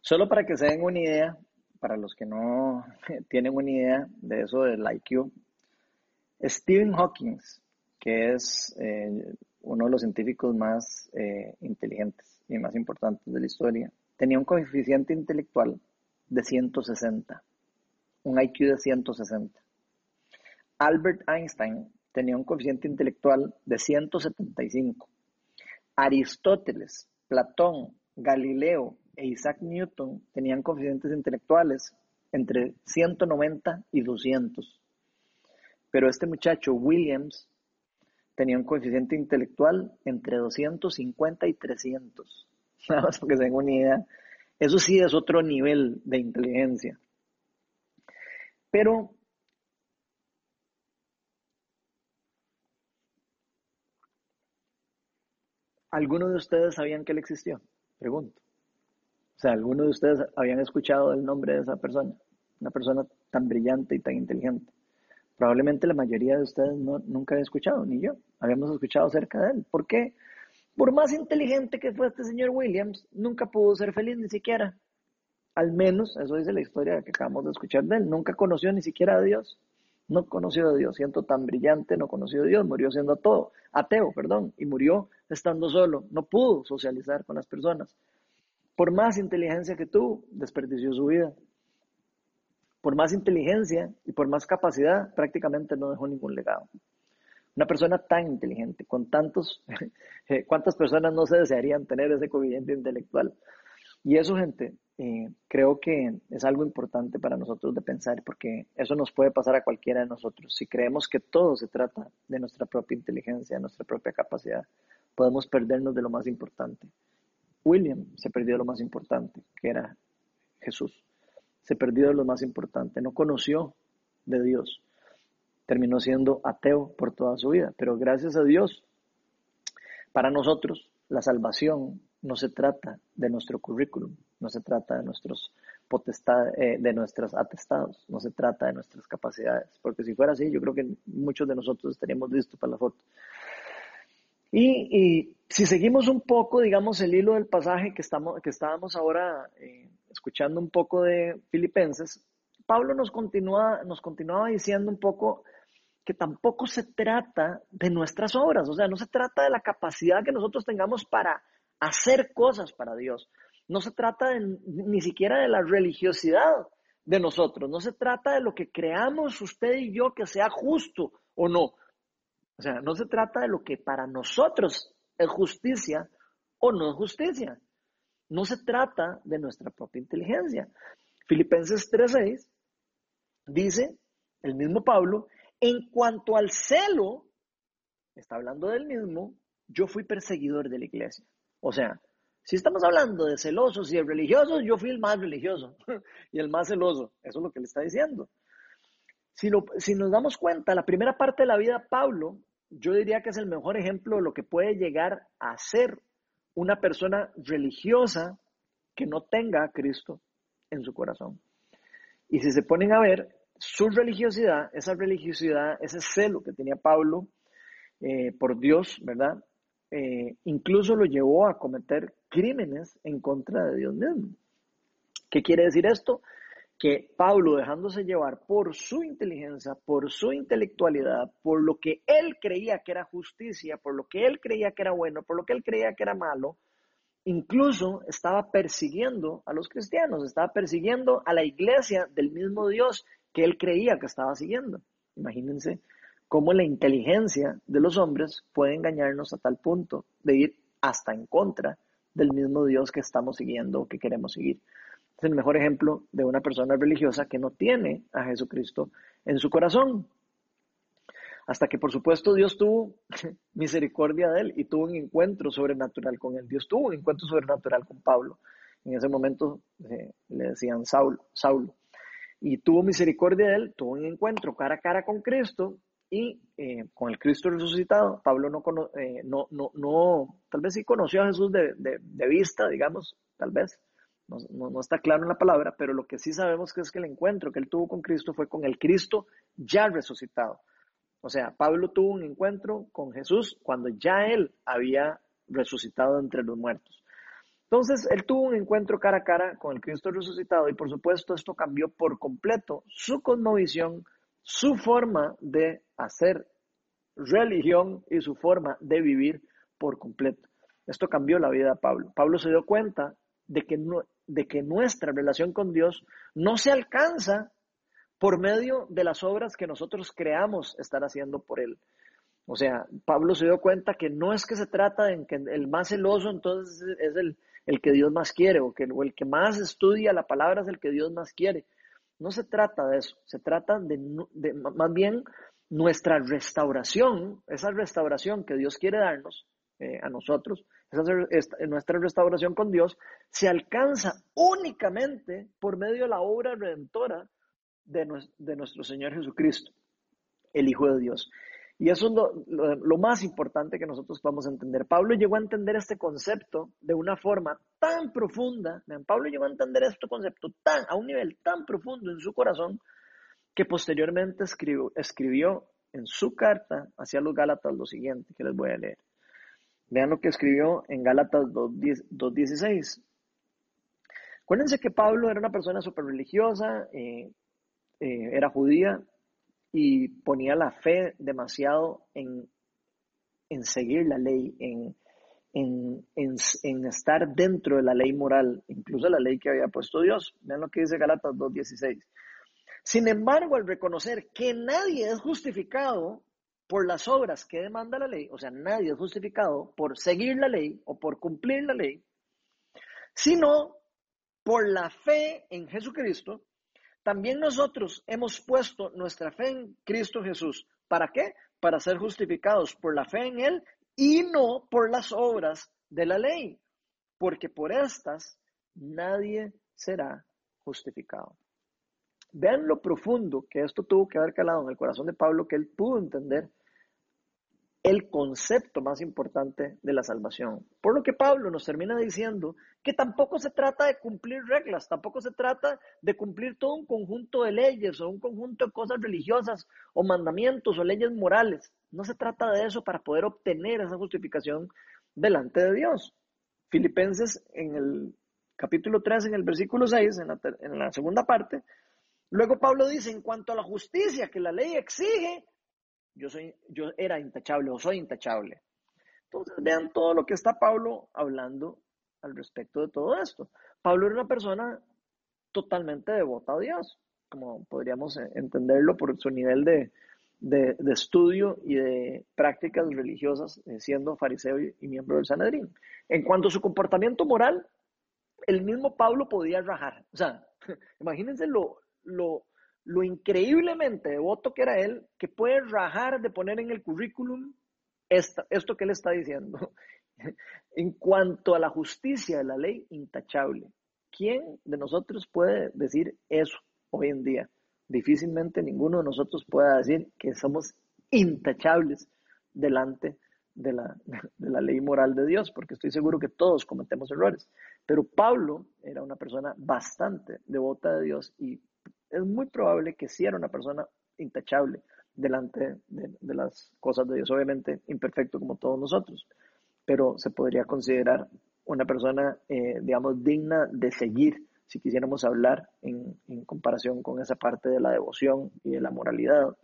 Solo para que se den una idea, para los que no *laughs* tienen una idea de eso del IQ, Stephen Hawking que es eh, uno de los científicos más eh, inteligentes y más importantes de la historia, tenía un coeficiente intelectual de 160, un IQ de 160. Albert Einstein tenía un coeficiente intelectual de 175. Aristóteles, Platón, Galileo e Isaac Newton tenían coeficientes intelectuales entre 190 y 200. Pero este muchacho, Williams, tenía un coeficiente intelectual entre 250 y 300. *laughs* Nada más porque se den una idea. Eso sí es otro nivel de inteligencia. Pero ¿algunos de ustedes sabían que él existió? Pregunto. O sea, ¿algunos de ustedes habían escuchado el nombre de esa persona? Una persona tan brillante y tan inteligente. Probablemente la mayoría de ustedes no, nunca habían escuchado, ni yo, habíamos escuchado acerca de él. ¿Por qué? Por más inteligente que fue este señor Williams, nunca pudo ser feliz ni siquiera. Al menos, eso dice la historia que acabamos de escuchar de él, nunca conoció ni siquiera a Dios. no conoció a Dios, siendo tan brillante, no conoció a Dios, murió siendo todo, ateo, perdón, y murió estando solo, no pudo socializar con las personas. Por más inteligencia que tuvo, desperdició su vida. Por más inteligencia y por más capacidad, prácticamente no dejó ningún legado. Una persona tan inteligente, con tantos, *laughs* eh, ¿cuántas personas no se desearían tener ese coeficiente intelectual? Y eso, gente, eh, creo que es algo importante para nosotros de pensar, porque eso nos puede pasar a cualquiera de nosotros. Si creemos que todo se trata de nuestra propia inteligencia, de nuestra propia capacidad, podemos perdernos de lo más importante. William se perdió lo más importante, que era Jesús. Se perdió de lo más importante, no conoció de Dios. Terminó siendo ateo por toda su vida, pero gracias a Dios, para nosotros la salvación no se trata de nuestro currículum, no se trata de nuestros potestades, eh, de nuestros atestados, no se trata de nuestras capacidades, porque si fuera así, yo creo que muchos de nosotros estaríamos listos para la foto. Y, si seguimos un poco, digamos, el hilo del pasaje que, estamos, que estábamos ahora eh, escuchando un poco de Filipenses, Pablo nos, continúa, nos continuaba diciendo un poco que tampoco se trata de nuestras obras, o sea, no se trata de la capacidad que nosotros tengamos para hacer cosas para Dios. No se trata ni siquiera de la religiosidad de nosotros, no se trata de lo que creamos usted y yo que sea justo o no. O sea, no se trata de lo que para nosotros es justicia o no es justicia. No se trata de nuestra propia inteligencia. Filipenses 3:6 dice el mismo Pablo, en cuanto al celo, está hablando del mismo, yo fui perseguidor de la iglesia. O sea, si estamos hablando de celosos y de religiosos, yo fui el más religioso *laughs* y el más celoso. Eso es lo que le está diciendo. Si, nos damos cuenta, la primera parte de la vida Pablo, yo diría que es el mejor ejemplo de lo que puede llegar a ser una persona religiosa que no tenga a Cristo en su corazón. Y si se ponen a ver, su religiosidad, esa religiosidad, ese celo que tenía Pablo eh, por Dios, ¿verdad? Eh, incluso lo llevó a cometer crímenes en contra de Dios mismo. ¿Qué quiere decir esto? Que Pablo, dejándose llevar por su inteligencia, por su intelectualidad, por lo que él creía que era justicia, por lo que él creía que era bueno, por lo que él creía que era malo, incluso estaba persiguiendo a los cristianos, estaba persiguiendo a la iglesia del mismo Dios que él creía que estaba siguiendo. Imagínense cómo la inteligencia de los hombres puede engañarnos a tal punto de ir hasta en contra del mismo Dios que estamos siguiendo o que queremos seguir. Es el mejor ejemplo de una persona religiosa que no tiene a Jesucristo en su corazón. Hasta que, por supuesto, Dios tuvo *laughs* misericordia de él y tuvo un encuentro sobrenatural con él. Dios tuvo un encuentro sobrenatural con Pablo. En ese momento eh, le decían Saulo, Saulo. Y tuvo misericordia de él, tuvo un encuentro cara a cara con Cristo y eh, con el Cristo resucitado, Pablo no, eh, no, no, no, tal vez sí conoció a Jesús de, de, vista, digamos, tal vez, no, no, está claro en la palabra, pero lo que sí sabemos es que el encuentro que él tuvo con Cristo fue con el Cristo ya resucitado. O sea, Pablo tuvo un encuentro con Jesús cuando ya él había resucitado entre los muertos. Entonces, él tuvo un encuentro cara a cara con el Cristo resucitado y por supuesto esto cambió por completo su cosmovisión, su forma de hacer religión y su forma de vivir por completo. Esto cambió la vida de Pablo. Pablo se dio cuenta de que, de que nuestra relación con Dios no se alcanza por medio de las obras que nosotros creamos estar haciendo por Él. O sea, Pablo se dio cuenta que no es que se trata de que el más celoso entonces es el, el que Dios más quiere o, que, o el que más estudia la palabra es el que Dios más quiere. No se trata de eso, se trata de, más bien nuestra restauración, esa restauración que Dios quiere darnos eh, a nosotros, nuestra restauración con Dios, se alcanza únicamente por medio de la obra redentora de, nuestro Señor Jesucristo, el Hijo de Dios. Y eso es lo, más importante que nosotros podamos entender. Pablo llegó a entender este concepto de una forma tan profunda. Pablo llegó a entender este concepto tan, a un nivel tan profundo en su corazón que posteriormente escribió, escribió en su carta hacia los Gálatas lo siguiente que les voy a leer. Vean lo que escribió en Gálatas 2.16. Acuérdense que Pablo era una persona súper religiosa, eh, eh, era judía, y ponía la fe demasiado en, en seguir la ley, en, en, en, estar dentro de la ley moral, incluso la ley que había puesto Dios. Vean lo que dice Galatas 2.16. Sin embargo, al reconocer que nadie es justificado por las obras que demanda la ley, o sea, nadie es justificado por seguir la ley o por cumplir la ley, sino por la fe en Jesucristo, también nosotros hemos puesto nuestra fe en Cristo Jesús. ¿Para qué? Para ser justificados por la fe en Él y no por las obras de la ley, porque por estas nadie será justificado. Vean lo profundo que esto tuvo que haber calado en el corazón de Pablo, que él pudo entender el concepto más importante de la salvación. Por lo que Pablo nos termina diciendo que tampoco se trata de cumplir reglas, tampoco se trata de cumplir todo un conjunto de leyes o un conjunto de cosas religiosas o mandamientos o leyes morales. No se trata de eso para poder obtener esa justificación delante de Dios. Filipenses en el capítulo 3, en el versículo 6, en la, en la segunda parte, luego Pablo dice, en cuanto a la justicia que la ley exige, yo, soy, yo era intachable o soy intachable. Entonces vean todo lo que está Pablo hablando al respecto de todo esto. Pablo era una persona totalmente devota a Dios, como podríamos entenderlo por su nivel de, de, estudio y de prácticas religiosas, eh, siendo fariseo y, miembro del Sanedrín. En cuanto a su comportamiento moral, el mismo Pablo podía rajar. O sea, *laughs* imagínense lo, lo, lo increíblemente devoto que era él, que puede rajar de poner en el currículum esto que él está diciendo. *laughs* en cuanto a la justicia de la ley, intachable. ¿Quién de nosotros puede decir eso hoy en día? Difícilmente ninguno de nosotros pueda decir que somos intachables delante de la, *laughs* de la ley moral de Dios, porque estoy seguro que todos cometemos errores. Pero Pablo era una persona bastante devota de Dios y es muy probable que sí era una persona intachable delante de, las cosas de Dios, obviamente imperfecto como todos nosotros, pero se podría considerar una persona, eh, digamos, digna de seguir si quisiéramos hablar en, comparación con esa parte de la devoción y de la moralidad.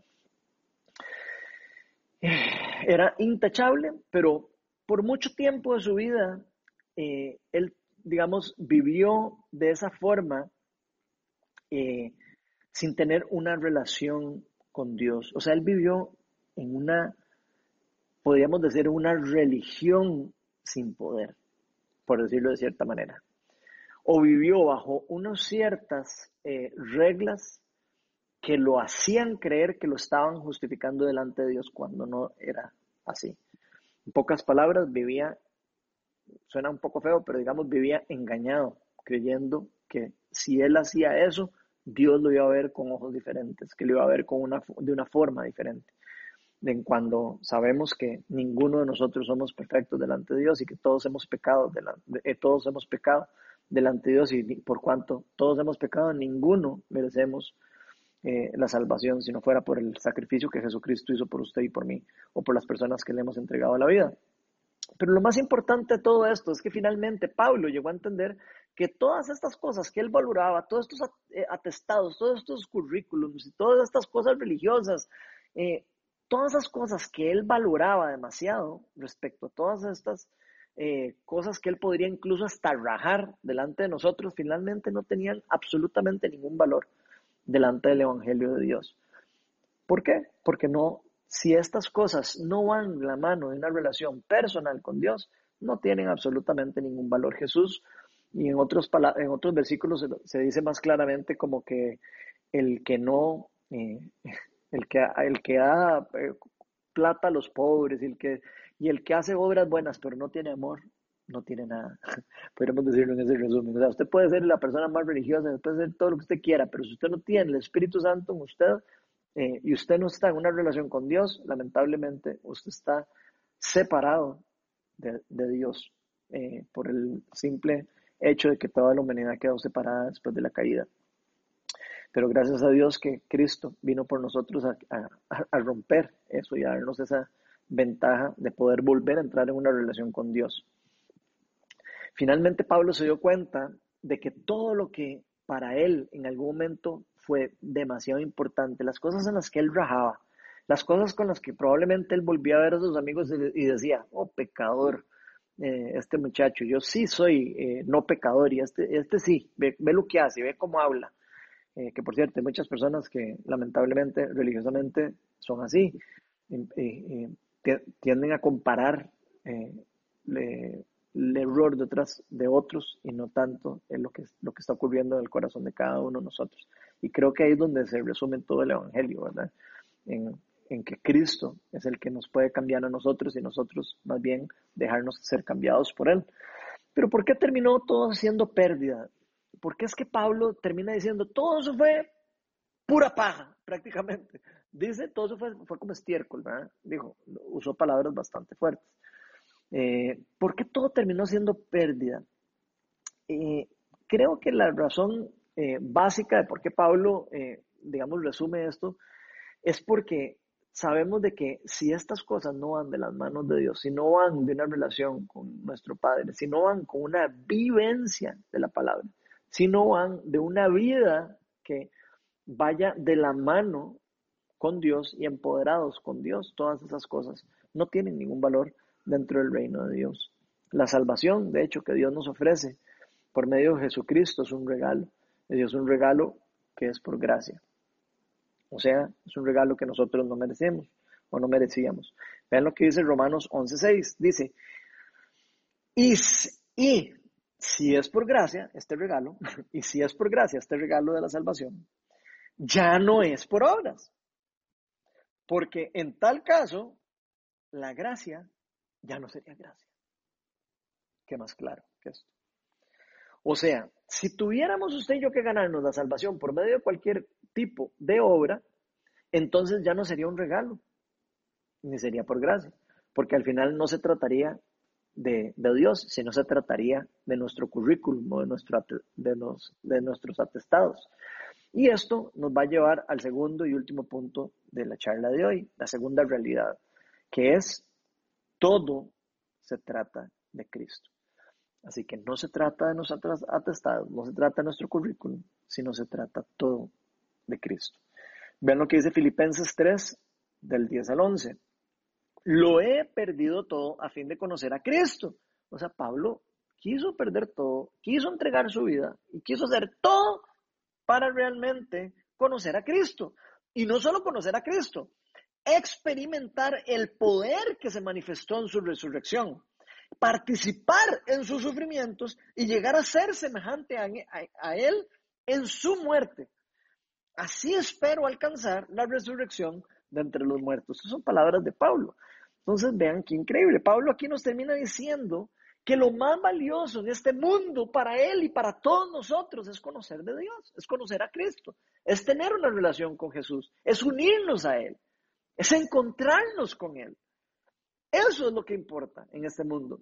Era intachable, pero por mucho tiempo de su vida, eh, él, digamos, vivió de esa forma eh, sin tener una relación con Dios. O sea, él vivió en una, podríamos decir, una religión sin poder, por decirlo de cierta manera. O vivió bajo unas ciertas eh, reglas que lo hacían creer que lo estaban justificando delante de Dios cuando no era así. En pocas palabras, vivía, suena un poco feo, pero digamos, vivía engañado, creyendo que si él hacía eso, Dios lo iba a ver con ojos diferentes, que lo iba a ver de una forma diferente. En cuando sabemos que ninguno de nosotros somos perfectos delante de Dios y que todos hemos pecado, delante, eh, todos hemos pecado delante de Dios y por cuanto todos hemos pecado, ninguno merecemos eh, la salvación si no fuera por el sacrificio que Jesucristo hizo por usted y por mí o por las personas que le hemos entregado la vida. Pero lo más importante de todo esto es que finalmente Pablo llegó a entender que todas estas cosas que él valoraba, todos estos eh, atestados, todos estos currículums y todas estas cosas religiosas, eh, todas esas cosas que él valoraba demasiado respecto a todas estas eh, cosas que él podría incluso hasta rajar delante de nosotros, finalmente no tenían absolutamente ningún valor delante del Evangelio de Dios. ¿Por qué? Porque no, si estas cosas no van de la mano de una relación personal con Dios, no tienen absolutamente ningún valor. Jesús y en otros, en otros versículos se, dice más claramente como que el que no, eh, *laughs* el, que, el que da eh, plata a los pobres y el, que, y el que hace obras buenas pero no tiene amor, no tiene nada. *laughs* Podríamos decirlo en ese resumen. O sea, usted puede ser la persona más religiosa, puede ser todo lo que usted quiera, pero si usted no tiene el Espíritu Santo en usted eh, y usted no está en una relación con Dios, lamentablemente usted está separado de, de Dios por el simple hecho de que toda la humanidad quedó separada después de la caída. Pero gracias a Dios que Cristo vino por nosotros a, romper eso y a darnos esa ventaja de poder volver a entrar en una relación con Dios. Finalmente Pablo se dio cuenta de que todo lo que para él en algún momento fue demasiado importante, las cosas en las que él rajaba, las cosas con las que probablemente él volvía a ver a sus amigos y decía, oh, pecador, eh, este muchacho, yo sí soy eh, no pecador y este, este sí, ve, lo que hace, ve cómo habla. Eh, que por cierto, hay muchas personas que lamentablemente, religiosamente, son así, tienden a comparar el error detrás de otros y no tanto en lo que, lo que está ocurriendo en el corazón de cada uno de nosotros. Y creo que ahí es donde se resume todo el Evangelio, ¿verdad? En, en que Cristo es el que nos puede cambiar a nosotros y nosotros más bien dejarnos ser cambiados por Él. Pero ¿por qué terminó todo siendo pérdida? ¿Por qué es que Pablo termina diciendo todo eso fue pura paja *laughs* prácticamente? Dice, todo eso fue, fue como estiércol, ¿verdad? Dijo, usó palabras bastante fuertes. Eh, ¿Por qué todo terminó siendo pérdida? Eh, creo que la razón eh, básica de por qué Pablo, digamos, resume esto, es porque sabemos de que si estas cosas no van de las manos de Dios, si no van de una relación con nuestro Padre, si no van con una vivencia de la palabra, si no van de una vida que vaya de la mano con Dios y empoderados con Dios, todas esas cosas no tienen ningún valor dentro del reino de Dios. La salvación, de hecho, que Dios nos ofrece por medio de Jesucristo es un regalo. Es un regalo que es por gracia. O sea, es un regalo que nosotros no merecemos o no merecíamos. Vean lo que dice Romanos 11.6. Dice, y, y si es por gracia este regalo, *laughs* y si es por gracia este regalo de la salvación, ya no es por obras. Porque en tal caso, la gracia ya no sería gracia. ¿Qué más claro que esto? O sea, si tuviéramos usted y yo que ganarnos la salvación por medio de cualquier tipo de obra, entonces ya no sería un regalo, ni sería por gracia, porque al final no se trataría de, Dios, sino se trataría de nuestro currículum o de, nuestro, de, de nuestros atestados. Y esto nos va a llevar al segundo y último punto de la charla de hoy, la segunda realidad, que es todo se trata de Cristo. Así que no se trata de nuestros atestados, no se trata de nuestro currículum, sino se trata todo de Cristo. Vean lo que dice Filipenses 3, del 10 al 11. Lo he perdido todo a fin de conocer a Cristo. O sea, Pablo quiso perder todo, quiso entregar su vida y quiso hacer todo para realmente conocer a Cristo. Y no solo conocer a Cristo, experimentar el poder que se manifestó en su resurrección, participar en sus sufrimientos y llegar a ser semejante a, Él en su muerte. Así espero alcanzar la resurrección de entre los muertos. Estas son palabras de Pablo. Entonces vean qué increíble. Pablo aquí nos termina diciendo que lo más valioso en este mundo para él y para todos nosotros es conocer de Dios, es conocer a Cristo, es tener una relación con Jesús, es unirnos a Él, es encontrarnos con Él. Eso es lo que importa en este mundo.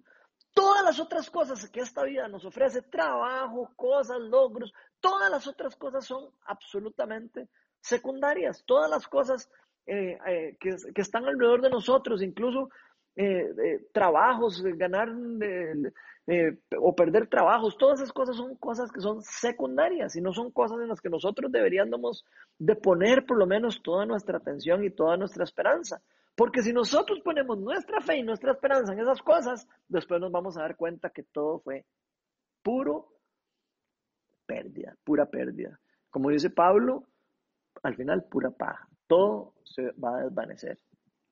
Todas las otras cosas que esta vida nos ofrece, trabajo, cosas, logros, todas las otras cosas son absolutamente secundarias. Todas las cosas eh, eh, que, están alrededor de nosotros, incluso eh, trabajos, ganar o perder trabajos, todas esas cosas son cosas que son secundarias y no son cosas en las que nosotros deberíamos de poner por lo menos toda nuestra atención y toda nuestra esperanza. Porque si nosotros ponemos nuestra fe y nuestra esperanza en esas cosas, después nos vamos a dar cuenta que todo fue puro pérdida, pura pérdida. Como dice Pablo, al final pura paja. Todo se va a desvanecer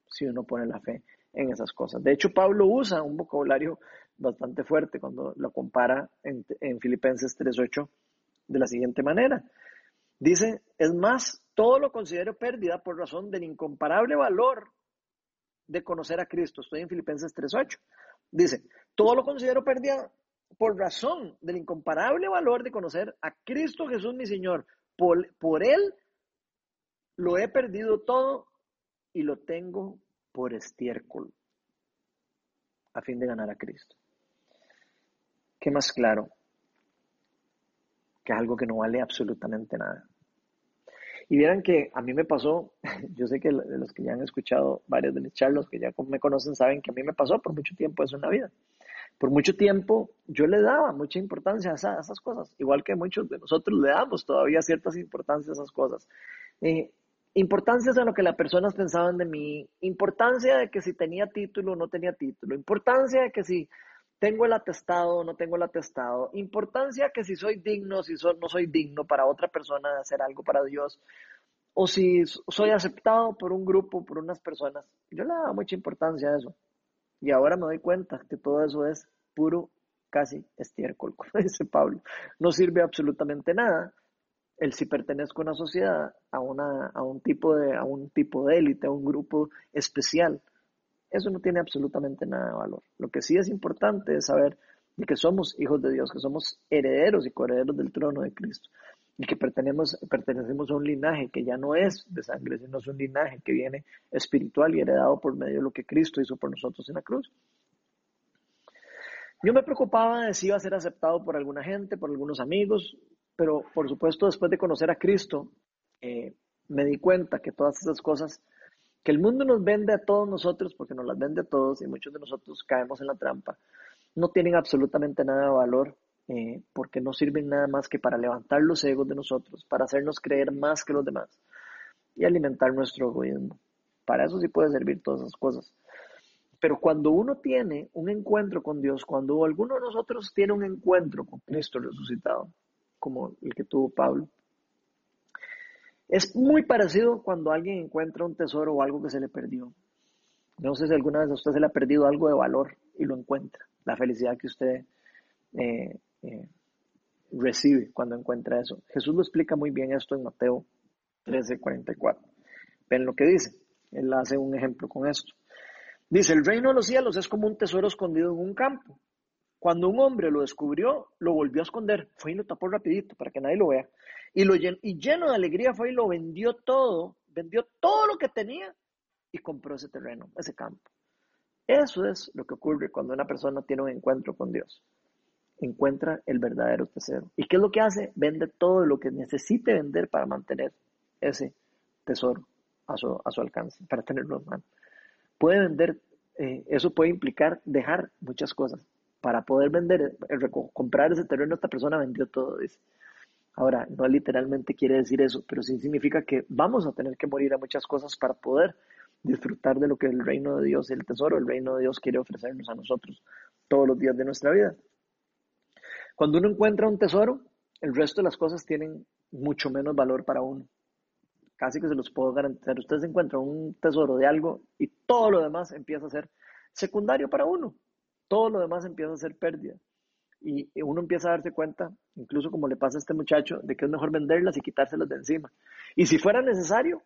si uno pone la fe en esas cosas. De hecho, Pablo usa un vocabulario bastante fuerte cuando lo compara en, en Filipenses 3.8 de la siguiente manera. Dice, es más, todo lo considero pérdida por razón del incomparable valor de conocer a Cristo. Estoy en Filipenses 3.8. Dice, todo lo considero pérdida por razón del incomparable valor de conocer a Cristo Jesús mi Señor. Por, por Él lo he perdido todo y lo tengo por estiércol a fin de ganar a Cristo. ¿Qué más claro? Que es algo que no vale absolutamente nada. Y vieran que a mí me pasó, *laughs* yo sé que los que ya han escuchado varios de mis charlos, que ya me conocen, saben que a mí me pasó por mucho tiempo eso en la vida. Por mucho tiempo yo le daba mucha importancia a, esas cosas, igual que muchos de nosotros le damos todavía ciertas importancias a esas cosas. Eh, importancias a lo que las personas pensaban de mí, importancia de que si tenía título o no tenía título, importancia de que si tengo el atestado o no tengo el atestado, importancia que si soy digno, si no soy digno para otra persona de hacer algo para Dios, o si soy aceptado por un grupo, por unas personas. Yo le daba mucha importancia a eso. Y ahora me doy cuenta que todo eso es puro, casi estiércol, *laughs* como dice Pablo. No sirve absolutamente nada el si pertenezco a una sociedad, a, una, a, un tipo de, a un tipo de élite, a un grupo especial. Eso no tiene absolutamente nada de valor. Lo que sí es importante es saber de que somos hijos de Dios, que somos herederos y coherederos del trono de Cristo y que pertenecemos, pertenecemos a un linaje que ya no es de sangre, sino es un linaje que viene espiritual y heredado por medio de lo que Cristo hizo por nosotros en la cruz. Yo me preocupaba de si iba a ser aceptado por alguna gente, por algunos amigos, pero por supuesto después de conocer a Cristo, eh, me di cuenta que todas esas cosas que el mundo nos vende a todos nosotros, porque nos las vende a todos y muchos de nosotros caemos en la trampa, no tienen absolutamente nada de valor eh, porque no sirven nada más que para levantar los egos de nosotros, para hacernos creer más que los demás y alimentar nuestro egoísmo. Para eso sí puede servir todas esas cosas. Pero cuando uno tiene un encuentro con Dios, cuando alguno de nosotros tiene un encuentro con Cristo resucitado, como el que tuvo Pablo, es muy parecido cuando alguien encuentra un tesoro o algo que se le perdió. No sé si alguna vez a usted se le ha perdido algo de valor y lo encuentra. La felicidad que usted eh, eh, recibe cuando encuentra eso. Jesús lo explica muy bien esto en Mateo 13:44. Ven lo que dice. Él hace un ejemplo con esto. Dice, el reino de los cielos es como un tesoro escondido en un campo. Cuando un hombre lo descubrió, lo volvió a esconder. Fue y lo tapó rapidito para que nadie lo vea. Y, lo y lleno de alegría fue y lo vendió todo. Vendió todo lo que tenía y compró ese terreno, ese campo. Eso es lo que ocurre cuando una persona tiene un encuentro con Dios encuentra el verdadero tesoro. ¿Y qué es lo que hace? Vende todo lo que necesite vender para mantener ese tesoro a su, a su alcance, para tenerlo en mano. Puede vender, eh, eso puede implicar dejar muchas cosas. Para poder vender, eh, comprar ese terreno, esta persona vendió todo, dice. Ahora, no literalmente quiere decir eso, pero sí significa que vamos a tener que morir a muchas cosas para poder disfrutar de lo que el reino de Dios, el tesoro, el reino de Dios quiere ofrecernos a nosotros todos los días de nuestra vida. Cuando uno encuentra un tesoro, el resto de las cosas tienen mucho menos valor para uno. Casi que se los puedo garantizar. Usted se encuentra un tesoro de algo y todo lo demás empieza a ser secundario para uno. Todo lo demás empieza a ser pérdida. Y uno empieza a darse cuenta, incluso como le pasa a este muchacho, de que es mejor venderlas y quitárselas de encima. Y si fuera necesario,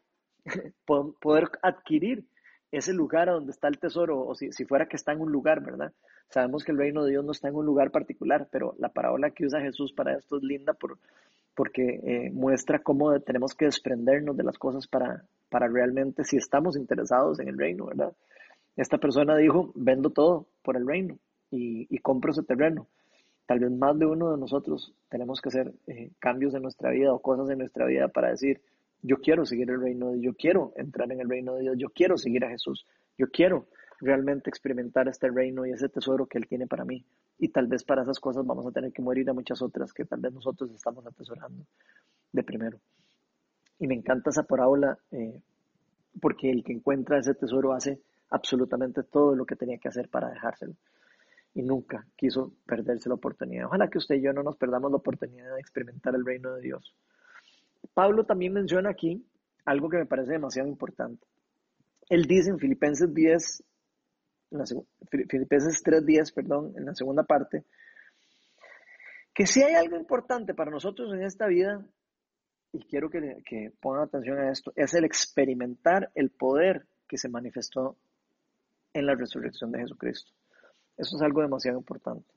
*laughs* poder adquirir ese lugar a donde está el tesoro, o si, si fuera que está en un lugar, ¿verdad? Sabemos que el reino de Dios no está en un lugar particular, pero la parábola que usa Jesús para esto es linda por, porque eh, muestra cómo tenemos que desprendernos de las cosas para, para realmente, si estamos interesados en el reino, ¿verdad? Esta persona dijo, vendo todo por el reino y, y compro ese terreno. Tal vez más de uno de nosotros tenemos que hacer eh, cambios en nuestra vida o cosas en nuestra vida para decir, yo quiero seguir el reino de Dios, yo quiero entrar en el reino de Dios, yo quiero seguir a Jesús, yo quiero realmente experimentar este reino y ese tesoro que Él tiene para mí. Y tal vez para esas cosas vamos a tener que morir a muchas otras que tal vez nosotros estamos atesorando de primero. Y me encanta esa parábola eh, porque el que encuentra ese tesoro hace absolutamente todo lo que tenía que hacer para dejárselo. Y nunca quiso perderse la oportunidad. Ojalá que usted y yo no nos perdamos la oportunidad de experimentar el reino de Dios. Pablo también menciona aquí algo que me parece demasiado importante. Él dice en Filipenses 10, en la, Filipenses 3.10, perdón, en la segunda parte, que si hay algo importante para nosotros en esta vida, y quiero que, que pongan atención a esto, es el experimentar el poder que se manifestó en la resurrección de Jesucristo. Eso es algo demasiado importante.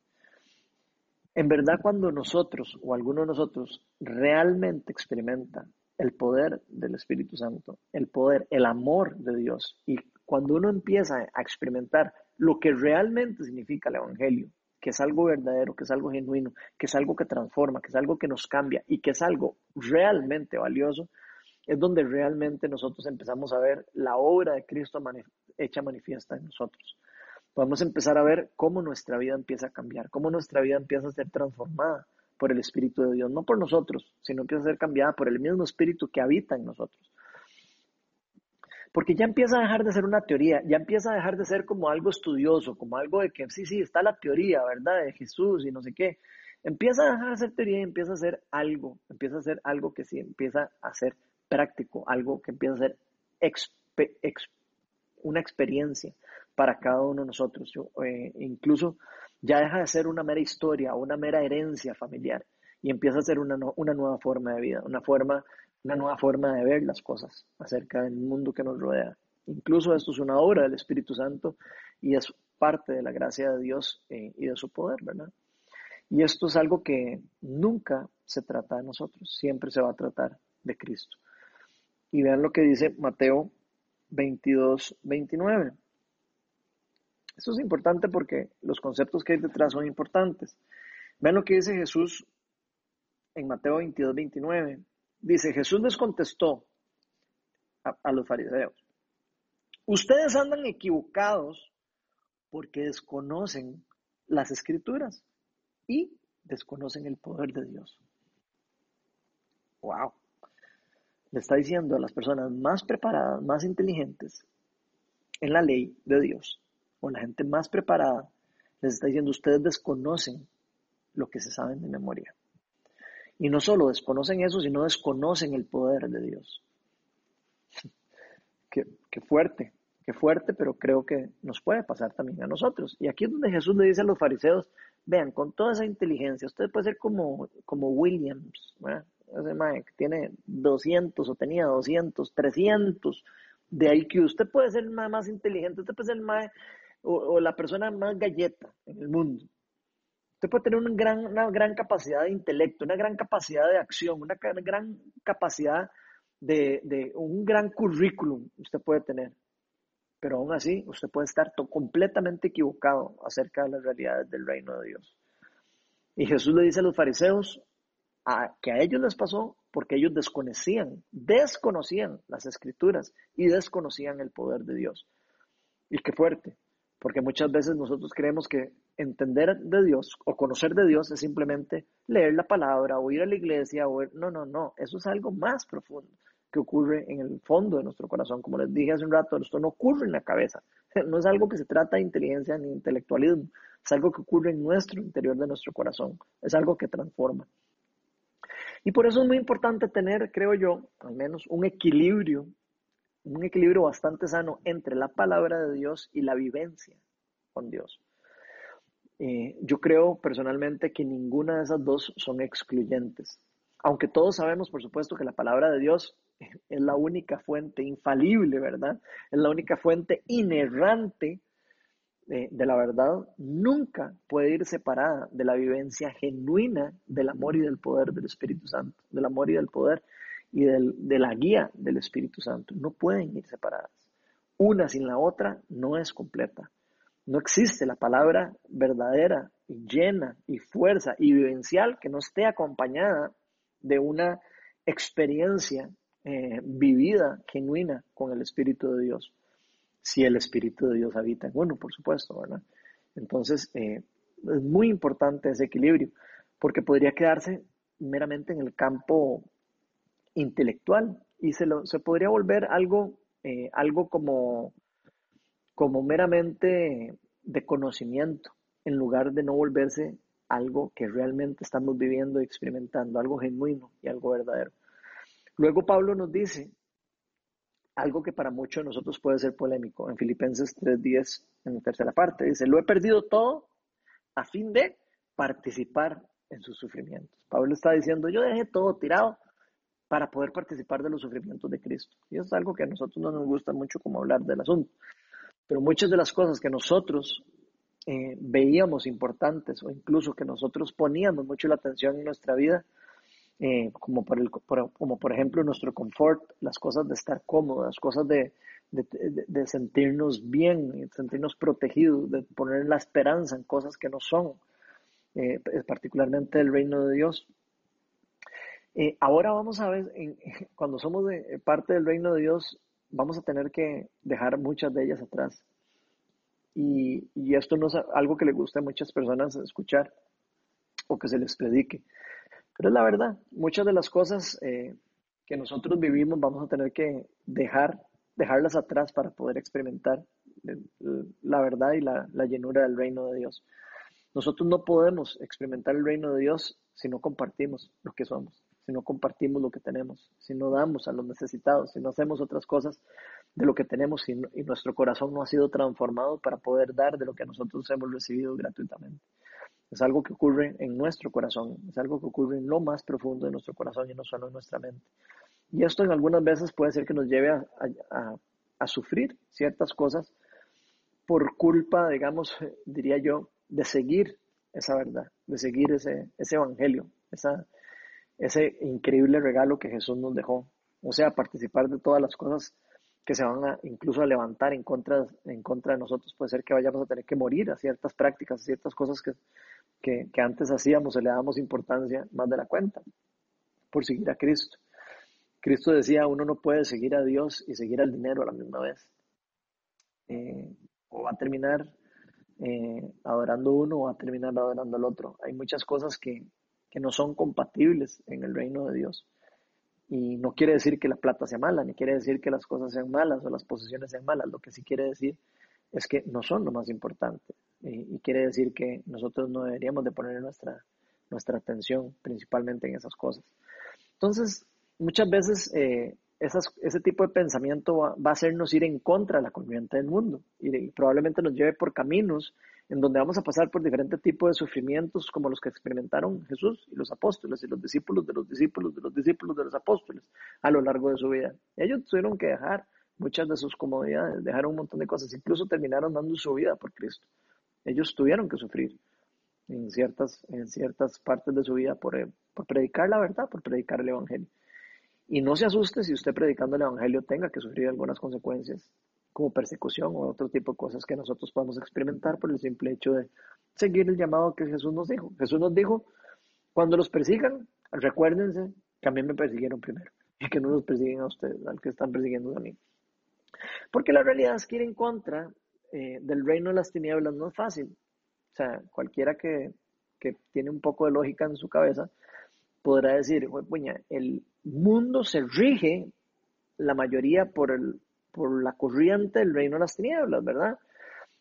En verdad, cuando nosotros o alguno de nosotros realmente experimenta el poder del Espíritu Santo, el poder, el amor de Dios y cuando uno empieza a experimentar lo que realmente significa el Evangelio, que es algo verdadero, que es algo genuino, que es algo que transforma, que es algo que nos cambia y que es algo realmente valioso, es donde realmente nosotros empezamos a ver la obra de Cristo hecha manifiesta en nosotros. podemos empezar a ver cómo nuestra vida empieza a cambiar, cómo nuestra vida empieza a ser transformada por el Espíritu de Dios, no por nosotros, sino empieza a ser cambiada por el mismo Espíritu que habita en nosotros. Porque ya empieza a dejar de ser una teoría, ya empieza a dejar de ser como algo estudioso, como algo de que sí, sí, está la teoría, ¿verdad? De Jesús y no sé qué. Empieza a dejar de ser teoría y empieza a ser algo, empieza a ser algo que sí empieza a ser práctico, algo que empieza a ser una experiencia para cada uno de nosotros. Eh, incluso ya deja de ser una mera historia una mera herencia familiar y empieza a ser una, una nueva forma de vida, una, forma, una nueva forma de ver las cosas acerca del mundo que nos rodea. Incluso esto es una obra del Espíritu Santo y es parte de la gracia de Dios eh, y de su poder, ¿verdad? Y esto es algo que nunca se trata de nosotros, siempre se va a tratar de Cristo. Y vean lo que dice Mateo 22, 29. Esto es importante porque los conceptos que hay detrás son importantes. Vean lo que dice Jesús en Mateo 22, 29. Dice, Jesús les contestó a, los fariseos, ustedes andan equivocados porque desconocen las escrituras y desconocen el poder de Dios. Wow. Le está diciendo a las personas más preparadas, más inteligentes en la ley de Dios, o la gente más preparada, les está diciendo, ustedes desconocen lo que se saben de memoria. Y no solo desconocen eso, sino desconocen el poder de Dios. *laughs* qué, qué, fuerte, qué fuerte, pero creo que nos puede pasar también a nosotros. Y aquí es donde Jesús le dice a los fariseos, vean, con toda esa inteligencia, usted puede ser como, como Williams, ese mae que tiene 200 o tenía 200, 300 de IQ. Usted puede ser más inteligente, usted puede ser el mae o, la persona más galleta en el mundo. Usted puede tener una gran, una gran capacidad de intelecto, una gran capacidad de acción, una gran capacidad de, de un gran currículum usted puede tener. Pero aún así, usted puede estar completamente equivocado acerca de las realidades del reino de Dios. Y Jesús le dice a los fariseos que a ellos les pasó porque ellos desconocían, desconocían las escrituras y desconocían el poder de Dios. Y qué fuerte, porque muchas veces nosotros creemos que entender de Dios o conocer de Dios es simplemente leer la palabra o ir a la iglesia o no, no, no, eso es algo más profundo que ocurre en el fondo de nuestro corazón. Como les dije hace un rato, esto no ocurre en la cabeza, *laughs* no es algo que se trata de inteligencia ni intelectualismo, es algo que ocurre en nuestro interior de nuestro corazón, es algo que transforma. Y por eso es muy importante tener, creo yo, al menos un equilibrio un equilibrio bastante sano entre la palabra de Dios y la vivencia con Dios. Eh, yo creo personalmente que ninguna de esas dos son excluyentes. Aunque todos sabemos, por supuesto, que la palabra de Dios *laughs* es la única fuente infalible, ¿verdad? Es la única fuente inerrante de, de, la verdad, nunca puede ir separada de la vivencia genuina del amor y del poder del Espíritu Santo, del amor y del poder y de la guía del Espíritu Santo. No pueden ir separadas. Una sin la otra no es completa. No existe la palabra verdadera y llena y fuerza y vivencial que no esté acompañada de una experiencia eh, vivida, genuina con el Espíritu de Dios. Si el Espíritu de Dios habita en uno, por supuesto, ¿verdad? Entonces, eh, es muy importante ese equilibrio, porque podría quedarse meramente en el campo intelectual y se, lo, se podría volver algo, eh, algo como, como meramente de conocimiento, en lugar de no volverse algo que realmente estamos viviendo y experimentando, algo genuino y algo verdadero. Luego Pablo nos dice algo que para muchos de nosotros puede ser polémico, en Filipenses 3.10, en la tercera parte, dice, lo he perdido todo a fin de participar en sus sufrimientos. Pablo está diciendo, yo dejé todo tirado para poder participar de los sufrimientos de Cristo. Y eso es algo que a nosotros no nos gusta mucho como hablar del asunto. Pero muchas de las cosas que nosotros eh, veíamos importantes o incluso que nosotros poníamos mucho la atención en nuestra vida, eh, como, por ejemplo nuestro confort, las cosas de estar cómodos, las cosas de, de, sentirnos bien, sentirnos protegidos, de poner la esperanza en cosas que no son, eh, particularmente el reino de Dios. Eh, ahora vamos a ver, *laughs* cuando somos de, eh, parte del reino de Dios, vamos a tener que dejar muchas de ellas atrás. Y, esto no es algo que le guste a muchas personas escuchar o que se les predique. Pero es la verdad, muchas de las cosas eh, que nosotros vivimos vamos a tener que dejar, dejarlas atrás para poder experimentar la verdad y la, la llenura del reino de Dios. Nosotros no podemos experimentar el reino de Dios si no compartimos lo que somos, si no compartimos lo que tenemos, si no damos a los necesitados, si no hacemos otras cosas de lo que tenemos y, y nuestro corazón no ha sido transformado para poder dar de lo que nosotros hemos recibido gratuitamente. Es algo que ocurre en nuestro corazón, es algo que ocurre en lo más profundo de nuestro corazón y no solo en nuestra mente. Y esto en algunas veces puede ser que nos lleve a, a, a sufrir ciertas cosas por culpa, digamos, diría yo, de seguir esa verdad, de seguir ese, ese evangelio, esa, ese increíble regalo que Jesús nos dejó. O sea, participar de todas las cosas que se van a incluso a levantar en contra, en contra de nosotros. Puede ser que vayamos a tener que morir a ciertas prácticas, a ciertas cosas que, que, que antes hacíamos y le damos importancia más de la cuenta por seguir a Cristo. Cristo decía, uno no puede seguir a Dios y seguir al dinero a la misma vez. Eh, o va a terminar eh, adorando uno o va a terminar adorando al otro. Hay muchas cosas que, que no son compatibles en el reino de Dios. Y no quiere decir que la plata sea mala, ni quiere decir que las cosas sean malas o las posesiones sean malas. Lo que sí quiere decir es que no son lo más importante. Y, quiere decir que nosotros no deberíamos de poner nuestra, nuestra atención principalmente en esas cosas. Entonces, muchas veces eh, ese tipo de pensamiento va, a hacernos ir en contra de la corriente del mundo y, probablemente nos lleve por caminos en donde vamos a pasar por diferentes tipos de sufrimientos como los que experimentaron Jesús y los apóstoles y los discípulos de los discípulos de los discípulos de los apóstoles a lo largo de su vida. Ellos tuvieron que dejar muchas de sus comodidades, dejaron un montón de cosas, incluso terminaron dando su vida por Cristo. Ellos tuvieron que sufrir en ciertas, en ciertas partes de su vida por, por predicar la verdad, por predicar el Evangelio. Y no se asuste si usted predicando el Evangelio tenga que sufrir algunas consecuencias, como persecución o otro tipo de cosas que nosotros podemos experimentar por el simple hecho de seguir el llamado que Jesús nos dijo. Jesús nos dijo, cuando los persigan, recuérdense que a mí me persiguieron primero y que no los persiguen a ustedes, al que están persiguiendo a mí. Porque la realidad es que ir en contra eh, del reino de las tinieblas no es fácil. O sea, cualquiera que, que tiene un poco de lógica en su cabeza podrá decir, puña, el mundo se rige la mayoría por, el, por la corriente del reino de las tinieblas, ¿verdad?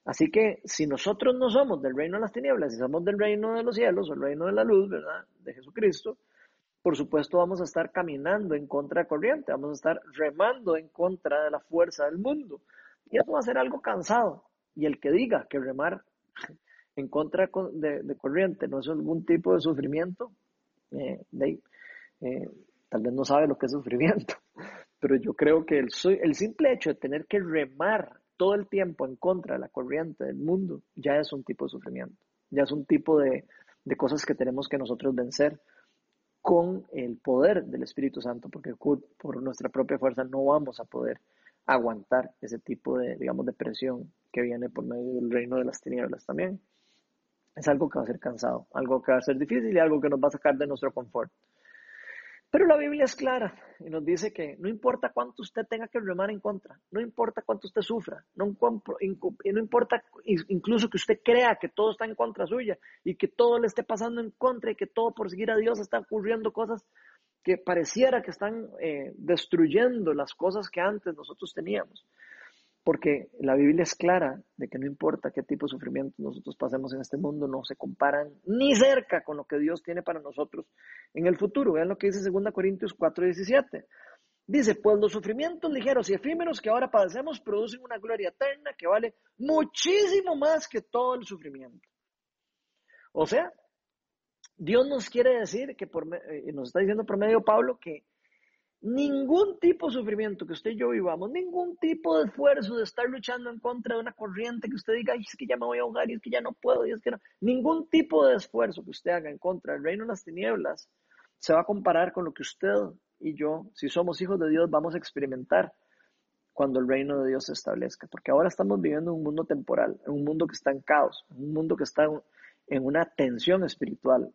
Así que si nosotros no somos del reino de las tinieblas, si somos del reino de los cielos el reino de la luz, ¿verdad? De Jesucristo, por supuesto vamos a estar caminando en contra de corriente, vamos a estar remando en contra de la fuerza del mundo. Y eso va a ser algo cansado. Y el que diga que remar en contra de, de corriente no es algún tipo de sufrimiento, eh, de, eh, tal vez no sabe lo que es sufrimiento, pero yo creo que el, el simple hecho de tener que remar todo el tiempo en contra de la corriente del mundo ya es un tipo de sufrimiento, ya es un tipo de, de cosas que tenemos que nosotros vencer con el poder del Espíritu Santo, porque por nuestra propia fuerza no vamos a poder aguantar ese tipo de, digamos, de presión que viene por medio del reino de las tinieblas también es algo que va a ser cansado, algo que va a ser difícil y algo que nos va a sacar de nuestro confort. Pero la Biblia es clara y nos dice que no importa cuánto usted tenga que remar en contra, no importa cuánto usted sufra, no, no importa incluso que usted crea que todo está en contra suya y que todo le esté pasando en contra y que todo por seguir a Dios está ocurriendo cosas que pareciera que están eh, destruyendo las cosas que antes nosotros teníamos. Porque la Biblia es clara de que no importa qué tipo de sufrimiento nosotros pasemos en este mundo, no se comparan ni cerca con lo que Dios tiene para nosotros en el futuro. Vean lo que dice 2 Corintios 4:17. Dice, pues los sufrimientos ligeros y efímeros que ahora padecemos producen una gloria eterna que vale muchísimo más que todo el sufrimiento. O sea, Dios nos quiere decir que eh, nos está diciendo por medio Pablo que ningún tipo de sufrimiento que usted y yo vivamos, ningún tipo de esfuerzo de estar luchando en contra de una corriente que usted diga, Ay, es que ya me voy a ahogar y es que ya no puedo y es que no, ningún tipo de esfuerzo que usted haga en contra del reino de las tinieblas se va a comparar con lo que usted y yo, si somos hijos de Dios, vamos a experimentar cuando el reino de Dios se establezca. Porque ahora estamos viviendo en un mundo temporal, en un mundo que está en caos, en un mundo que está en una tensión espiritual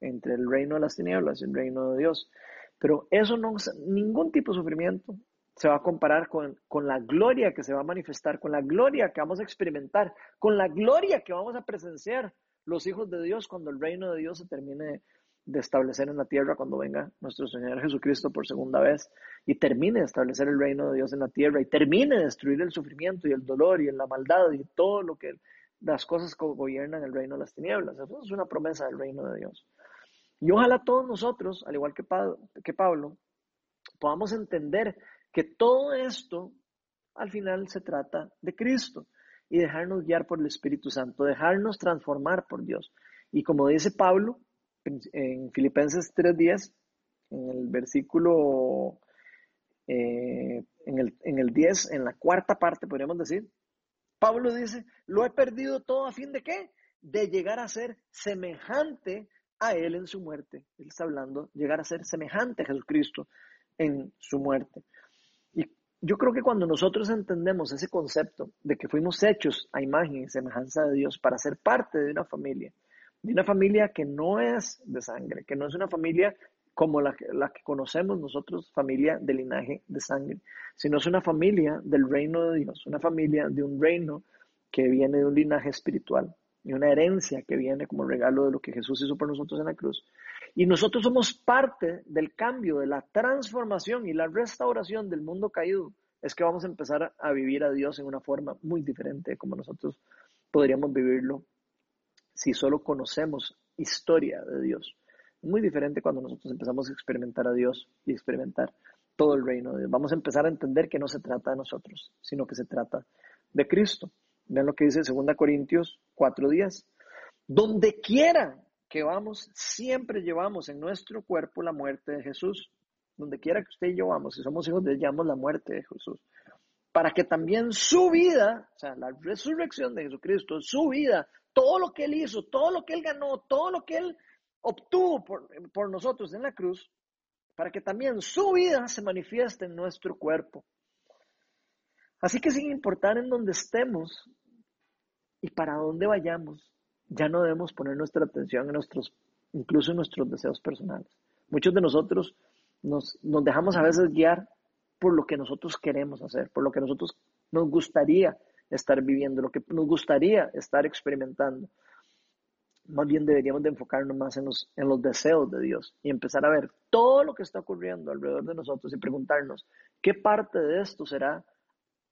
entre el reino de las tinieblas y el reino de Dios. Pero eso no, ningún tipo de sufrimiento se va a comparar con, con, la gloria que se va a manifestar, con la gloria que vamos a experimentar, con la gloria que vamos a presenciar los hijos de Dios cuando el reino de Dios se termine de establecer en la tierra, cuando venga nuestro Señor Jesucristo por segunda vez y termine de establecer el reino de Dios en la tierra y termine de destruir el sufrimiento y el dolor y la maldad y todo lo que las cosas que gobiernan el reino de las tinieblas. Eso es una promesa del reino de Dios. Y ojalá todos nosotros, al igual que Pablo, que Pablo podamos entender que todo esto al final se trata de Cristo y dejarnos guiar por el Espíritu Santo, dejarnos transformar por Dios. Y como dice Pablo en Filipenses 3.10, en el versículo, eh, en, el, en el 10, en la cuarta parte, podríamos decir, Pablo dice, lo he perdido todo a fin de qué? De llegar a ser semejante a Él en su muerte. Él está hablando, llegar a ser semejante a Jesucristo en su muerte. Y yo creo que cuando nosotros entendemos ese concepto de que fuimos hechos a imagen y semejanza de Dios para ser parte de una familia, de una familia que no es de sangre, que no es una familia como la, la, que conocemos nosotros, familia de linaje de sangre, sino es una familia del reino de Dios, una familia de un reino que viene de un linaje espiritual y una herencia que viene como regalo de lo que Jesús hizo por nosotros en la cruz. Y nosotros somos parte del cambio, de la transformación y la restauración del mundo caído. Es que vamos a empezar a vivir a Dios en una forma muy diferente como nosotros podríamos vivirlo si solo conocemos historia de Dios. Muy diferente cuando nosotros empezamos a experimentar a Dios y experimentar todo el reino de Dios. Vamos a empezar a entender que no se trata de nosotros, sino que se trata de Cristo. Vean lo que dice 2 Corintios 4:10. Donde quiera que vamos, siempre llevamos en nuestro cuerpo la muerte de Jesús. Donde quiera que usted y yo vamos, si somos hijos de llevamos la muerte de Jesús. Para que también su vida, o sea, la resurrección de Jesucristo, su vida, todo lo que Él hizo, todo lo que Él ganó, todo lo que Él obtuvo por, nosotros en la cruz, para que también su vida se manifieste en nuestro cuerpo. Así que sin importar en dónde estemos y para dónde vayamos, ya no debemos poner nuestra atención en nuestros, incluso en nuestros deseos personales. Muchos de nosotros nos, nos dejamos a veces guiar por lo que nosotros queremos hacer, por lo que nosotros nos gustaría estar viviendo, lo que nos gustaría estar experimentando. Más bien deberíamos de enfocarnos más en los, en los deseos de Dios y empezar a ver todo lo que está ocurriendo alrededor de nosotros y preguntarnos, ¿qué parte de esto será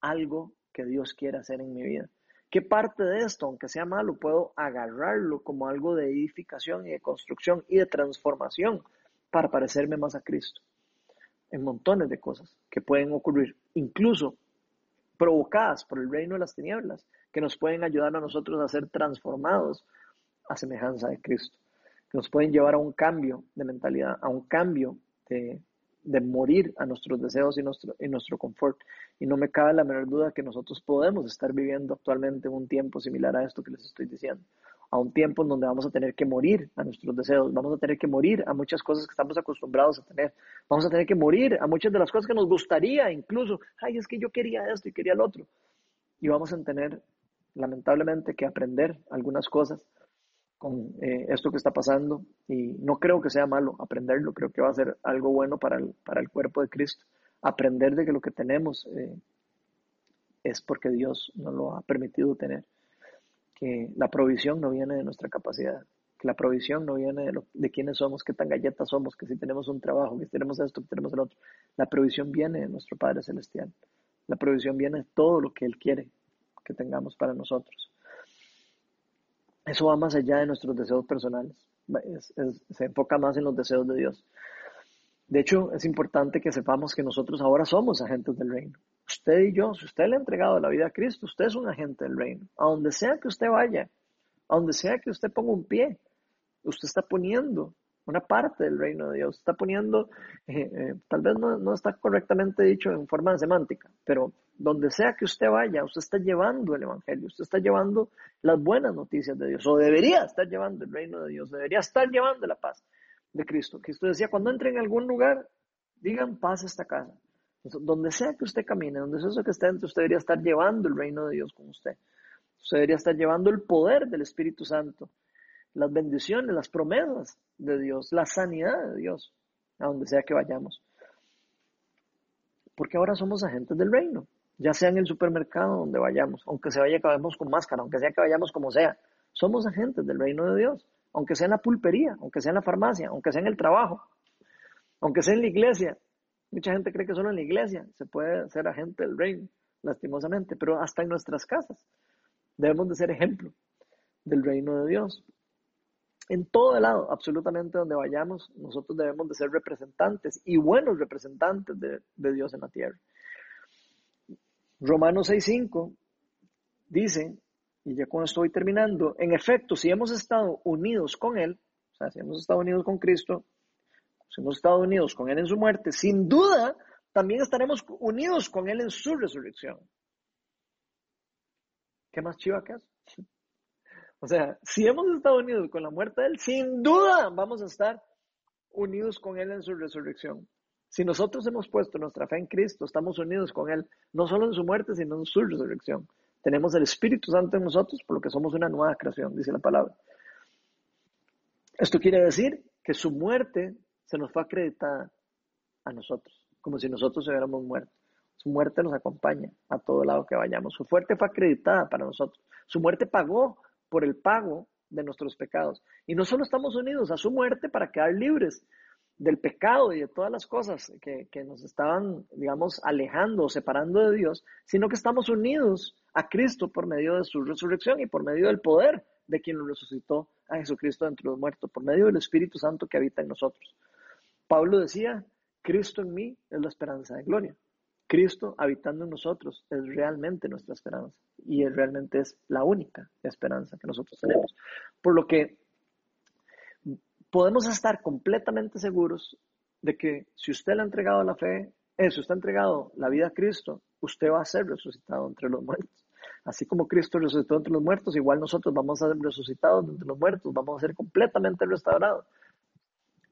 algo que Dios quiere hacer en mi vida? ¿Qué parte de esto, aunque sea malo, puedo agarrarlo como algo de edificación y de construcción y de transformación para parecerme más a Cristo? En montones de cosas que pueden ocurrir, incluso provocadas por el reino de las tinieblas, que nos pueden ayudar a nosotros a ser transformados a semejanza de Cristo, que nos pueden llevar a un cambio de mentalidad, a un cambio de, morir a nuestros deseos y nuestro, y nuestro confort. Y no me cabe la menor duda que nosotros podemos estar viviendo actualmente un tiempo similar a esto que les estoy diciendo a un tiempo en donde vamos a tener que morir a nuestros deseos, vamos a tener que morir a muchas cosas que estamos acostumbrados a tener, vamos a tener que morir a muchas de las cosas que nos gustaría, incluso, ay, es que yo quería esto y quería el otro. Y vamos a tener, lamentablemente, que aprender algunas cosas con eh, esto que está pasando y no creo que sea malo aprenderlo, creo que va a ser algo bueno para el, para el cuerpo de Cristo, aprender de que lo que tenemos eh, es porque Dios nos lo ha permitido tener que la provisión no viene de nuestra capacidad, que la provisión no viene de, de quiénes somos, qué tan galletas somos, que si tenemos un trabajo, que si tenemos esto, que tenemos el otro. La provisión viene de nuestro Padre Celestial. La provisión viene de todo lo que Él quiere que tengamos para nosotros. Eso va más allá de nuestros deseos personales, se enfoca más en los deseos de Dios. De hecho, es importante que sepamos que nosotros ahora somos agentes del reino. Usted y yo, si usted le ha entregado la vida a Cristo, usted es un agente del reino. A donde sea que usted vaya, a donde sea que usted ponga un pie, usted está poniendo una parte del reino de Dios. Está poniendo, eh, eh, tal vez no, no, está correctamente dicho en forma semántica, pero donde sea que usted vaya, usted está llevando el Evangelio, usted está llevando las buenas noticias de Dios, o debería estar llevando el reino de Dios, debería estar llevando la paz de Cristo. Cristo decía, cuando entre en algún lugar, digan paz a esta casa. Donde sea que usted camine, donde sea que esté, usted debería estar llevando el reino de Dios con usted. Usted debería estar llevando el poder del Espíritu Santo, las bendiciones, las promesas de Dios, la sanidad de Dios, a donde sea que vayamos. Porque ahora somos agentes del reino, ya sea en el supermercado donde vayamos, aunque se vaya que vayamos con máscara, aunque sea que vayamos como sea, somos agentes del reino de Dios, aunque sea en la pulpería, aunque sea en la farmacia, aunque sea en el trabajo, aunque sea en la iglesia. Mucha gente cree que solo en la iglesia se puede ser agente del reino, lastimosamente, pero hasta en nuestras casas debemos de ser ejemplo del reino de Dios. En todo lado, absolutamente donde vayamos, nosotros debemos de ser representantes y buenos representantes de, Dios en la tierra. Romanos 6.5 dice, y ya con esto voy terminando, en efecto, si hemos estado unidos con Él, o sea, si hemos estado unidos con Cristo, si hemos estado unidos con Él en su muerte, sin duda también estaremos unidos con Él en su resurrección. ¿Qué más chiva que? O sea, si hemos estado unidos con la muerte de Él, sin duda vamos a estar unidos con Él en su resurrección. Si nosotros hemos puesto nuestra fe en Cristo, estamos unidos con Él, no solo en su muerte, sino en su resurrección. Tenemos el Espíritu Santo en nosotros, por lo que somos una nueva creación, dice la palabra. Esto quiere decir que su muerte se nos fue acreditada a nosotros, como si nosotros hubiéramos muerto. Su muerte nos acompaña a todo lado que vayamos. Su muerte fue acreditada para nosotros. Su muerte pagó por el pago de nuestros pecados. Y no solo estamos unidos a su muerte para quedar libres del pecado y de todas las cosas que, nos estaban, digamos, alejando o separando de Dios, sino que estamos unidos a Cristo por medio de su resurrección y por medio del poder de quien lo resucitó a Jesucristo entre los muertos, por medio del Espíritu Santo que habita en nosotros. Pablo decía, Cristo en mí es la esperanza de gloria. Cristo habitando en nosotros es realmente nuestra esperanza y es realmente es la única esperanza que nosotros tenemos. Por lo que podemos estar completamente seguros de que si usted le ha entregado la fe, eh, si usted ha entregado la vida a Cristo, usted va a ser resucitado entre los muertos. Así como Cristo resucitó entre los muertos, igual nosotros vamos a ser resucitados entre los muertos, vamos a ser completamente restaurados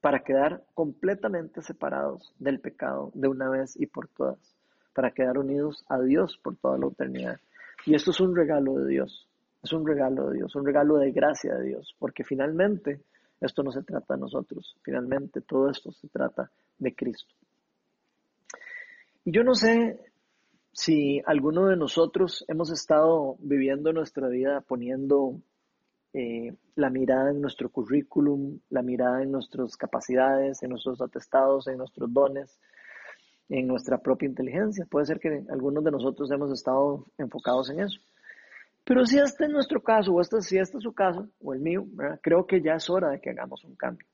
para quedar completamente separados del pecado de una vez y por todas para quedar unidos a Dios por toda la eternidad. Y esto es un regalo de Dios, es un regalo de Dios, un regalo de gracia de Dios, porque finalmente esto no se trata de nosotros, finalmente todo esto se trata de Cristo. Y yo no sé si alguno de nosotros hemos estado viviendo nuestra vida poniendo eh, la mirada en nuestro currículum, la mirada en nuestras capacidades, en nuestros atestados, en nuestros dones, en nuestra propia inteligencia. Puede ser que algunos de nosotros hemos estado enfocados en eso. Pero si este es nuestro caso, o este, si este es su caso, o el mío, creo que ya es hora de que hagamos un cambio.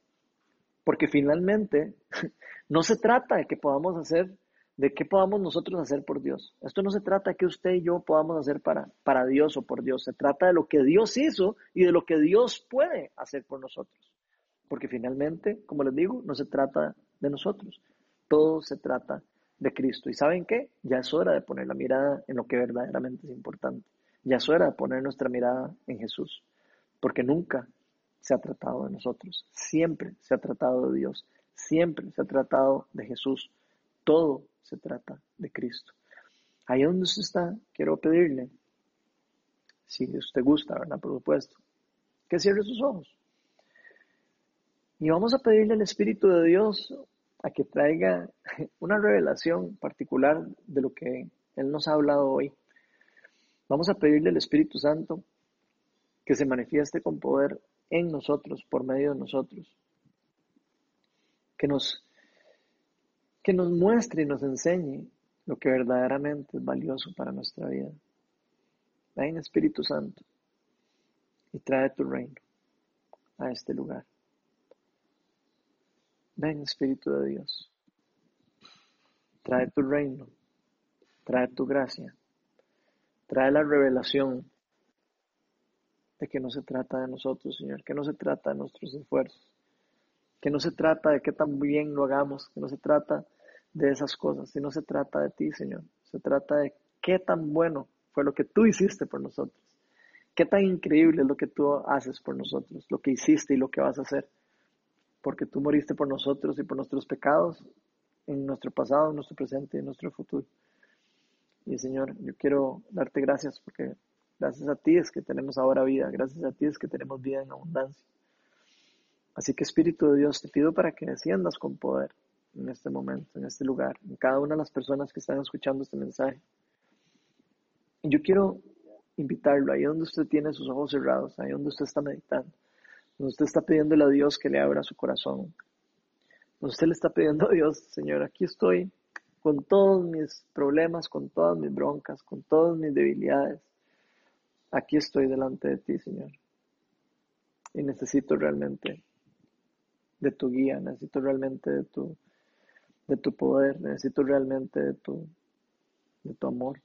Porque finalmente *laughs* no se trata de que podamos hacer, de qué podamos nosotros hacer por Dios. Esto no se trata de que usted y yo podamos hacer para, para Dios o por Dios. Se trata de lo que Dios hizo y de lo que Dios puede hacer por nosotros. Porque finalmente, como les digo, no se trata de nosotros. Todo se trata de Cristo. ¿Y saben qué? Ya es hora de poner la mirada en lo que verdaderamente es importante. Ya es hora de poner nuestra mirada en Jesús. Porque nunca se ha tratado de nosotros. Siempre se ha tratado de Dios. Siempre se ha tratado de Jesús. Todo se trata de Cristo. Ahí donde usted está, quiero pedirle, si usted gusta, ¿verdad? Por supuesto, que cierre sus ojos. Y vamos a pedirle al Espíritu de Dios a que traiga *laughs* una revelación particular de lo que Él nos ha hablado hoy. Vamos a pedirle al Espíritu Santo que se manifieste con poder en nosotros, por medio de nosotros. Que nos, que nos muestre y nos enseñe lo que verdaderamente es valioso para nuestra vida. Ven Espíritu Santo y trae tu reino a este lugar. Ven Espíritu de Dios, trae tu reino, trae tu gracia, trae la revelación de que no se trata de nosotros, Señor, que no se trata de nuestros esfuerzos, que no se trata de qué tan bien lo hagamos, que no se trata de esas cosas, sino se trata de ti, Señor, se trata de qué tan bueno fue lo que tú hiciste por nosotros, qué tan increíble es lo que tú haces por nosotros, lo que hiciste y lo que vas a hacer porque tú moriste por nosotros y por nuestros pecados en nuestro pasado, en nuestro presente y en nuestro futuro. Y Señor, yo quiero darte gracias porque gracias a ti es que tenemos ahora vida, gracias a ti es que tenemos vida en abundancia. Así que Espíritu de Dios, te pido para que desciendas con poder en este momento, en este lugar, en cada una de las personas que están escuchando este mensaje. Y yo quiero invitarlo ahí donde usted tiene sus ojos cerrados, ahí donde usted está meditando, usted está pidiéndole a Dios que le abra su corazón, usted le está pidiendo a Dios, Señor, aquí estoy con todos mis problemas, con todas mis broncas, con todas mis debilidades. Aquí estoy delante de ti, Señor. Y necesito realmente de tu guía, necesito realmente de tu, de tu poder, necesito realmente de tu, de tu amor.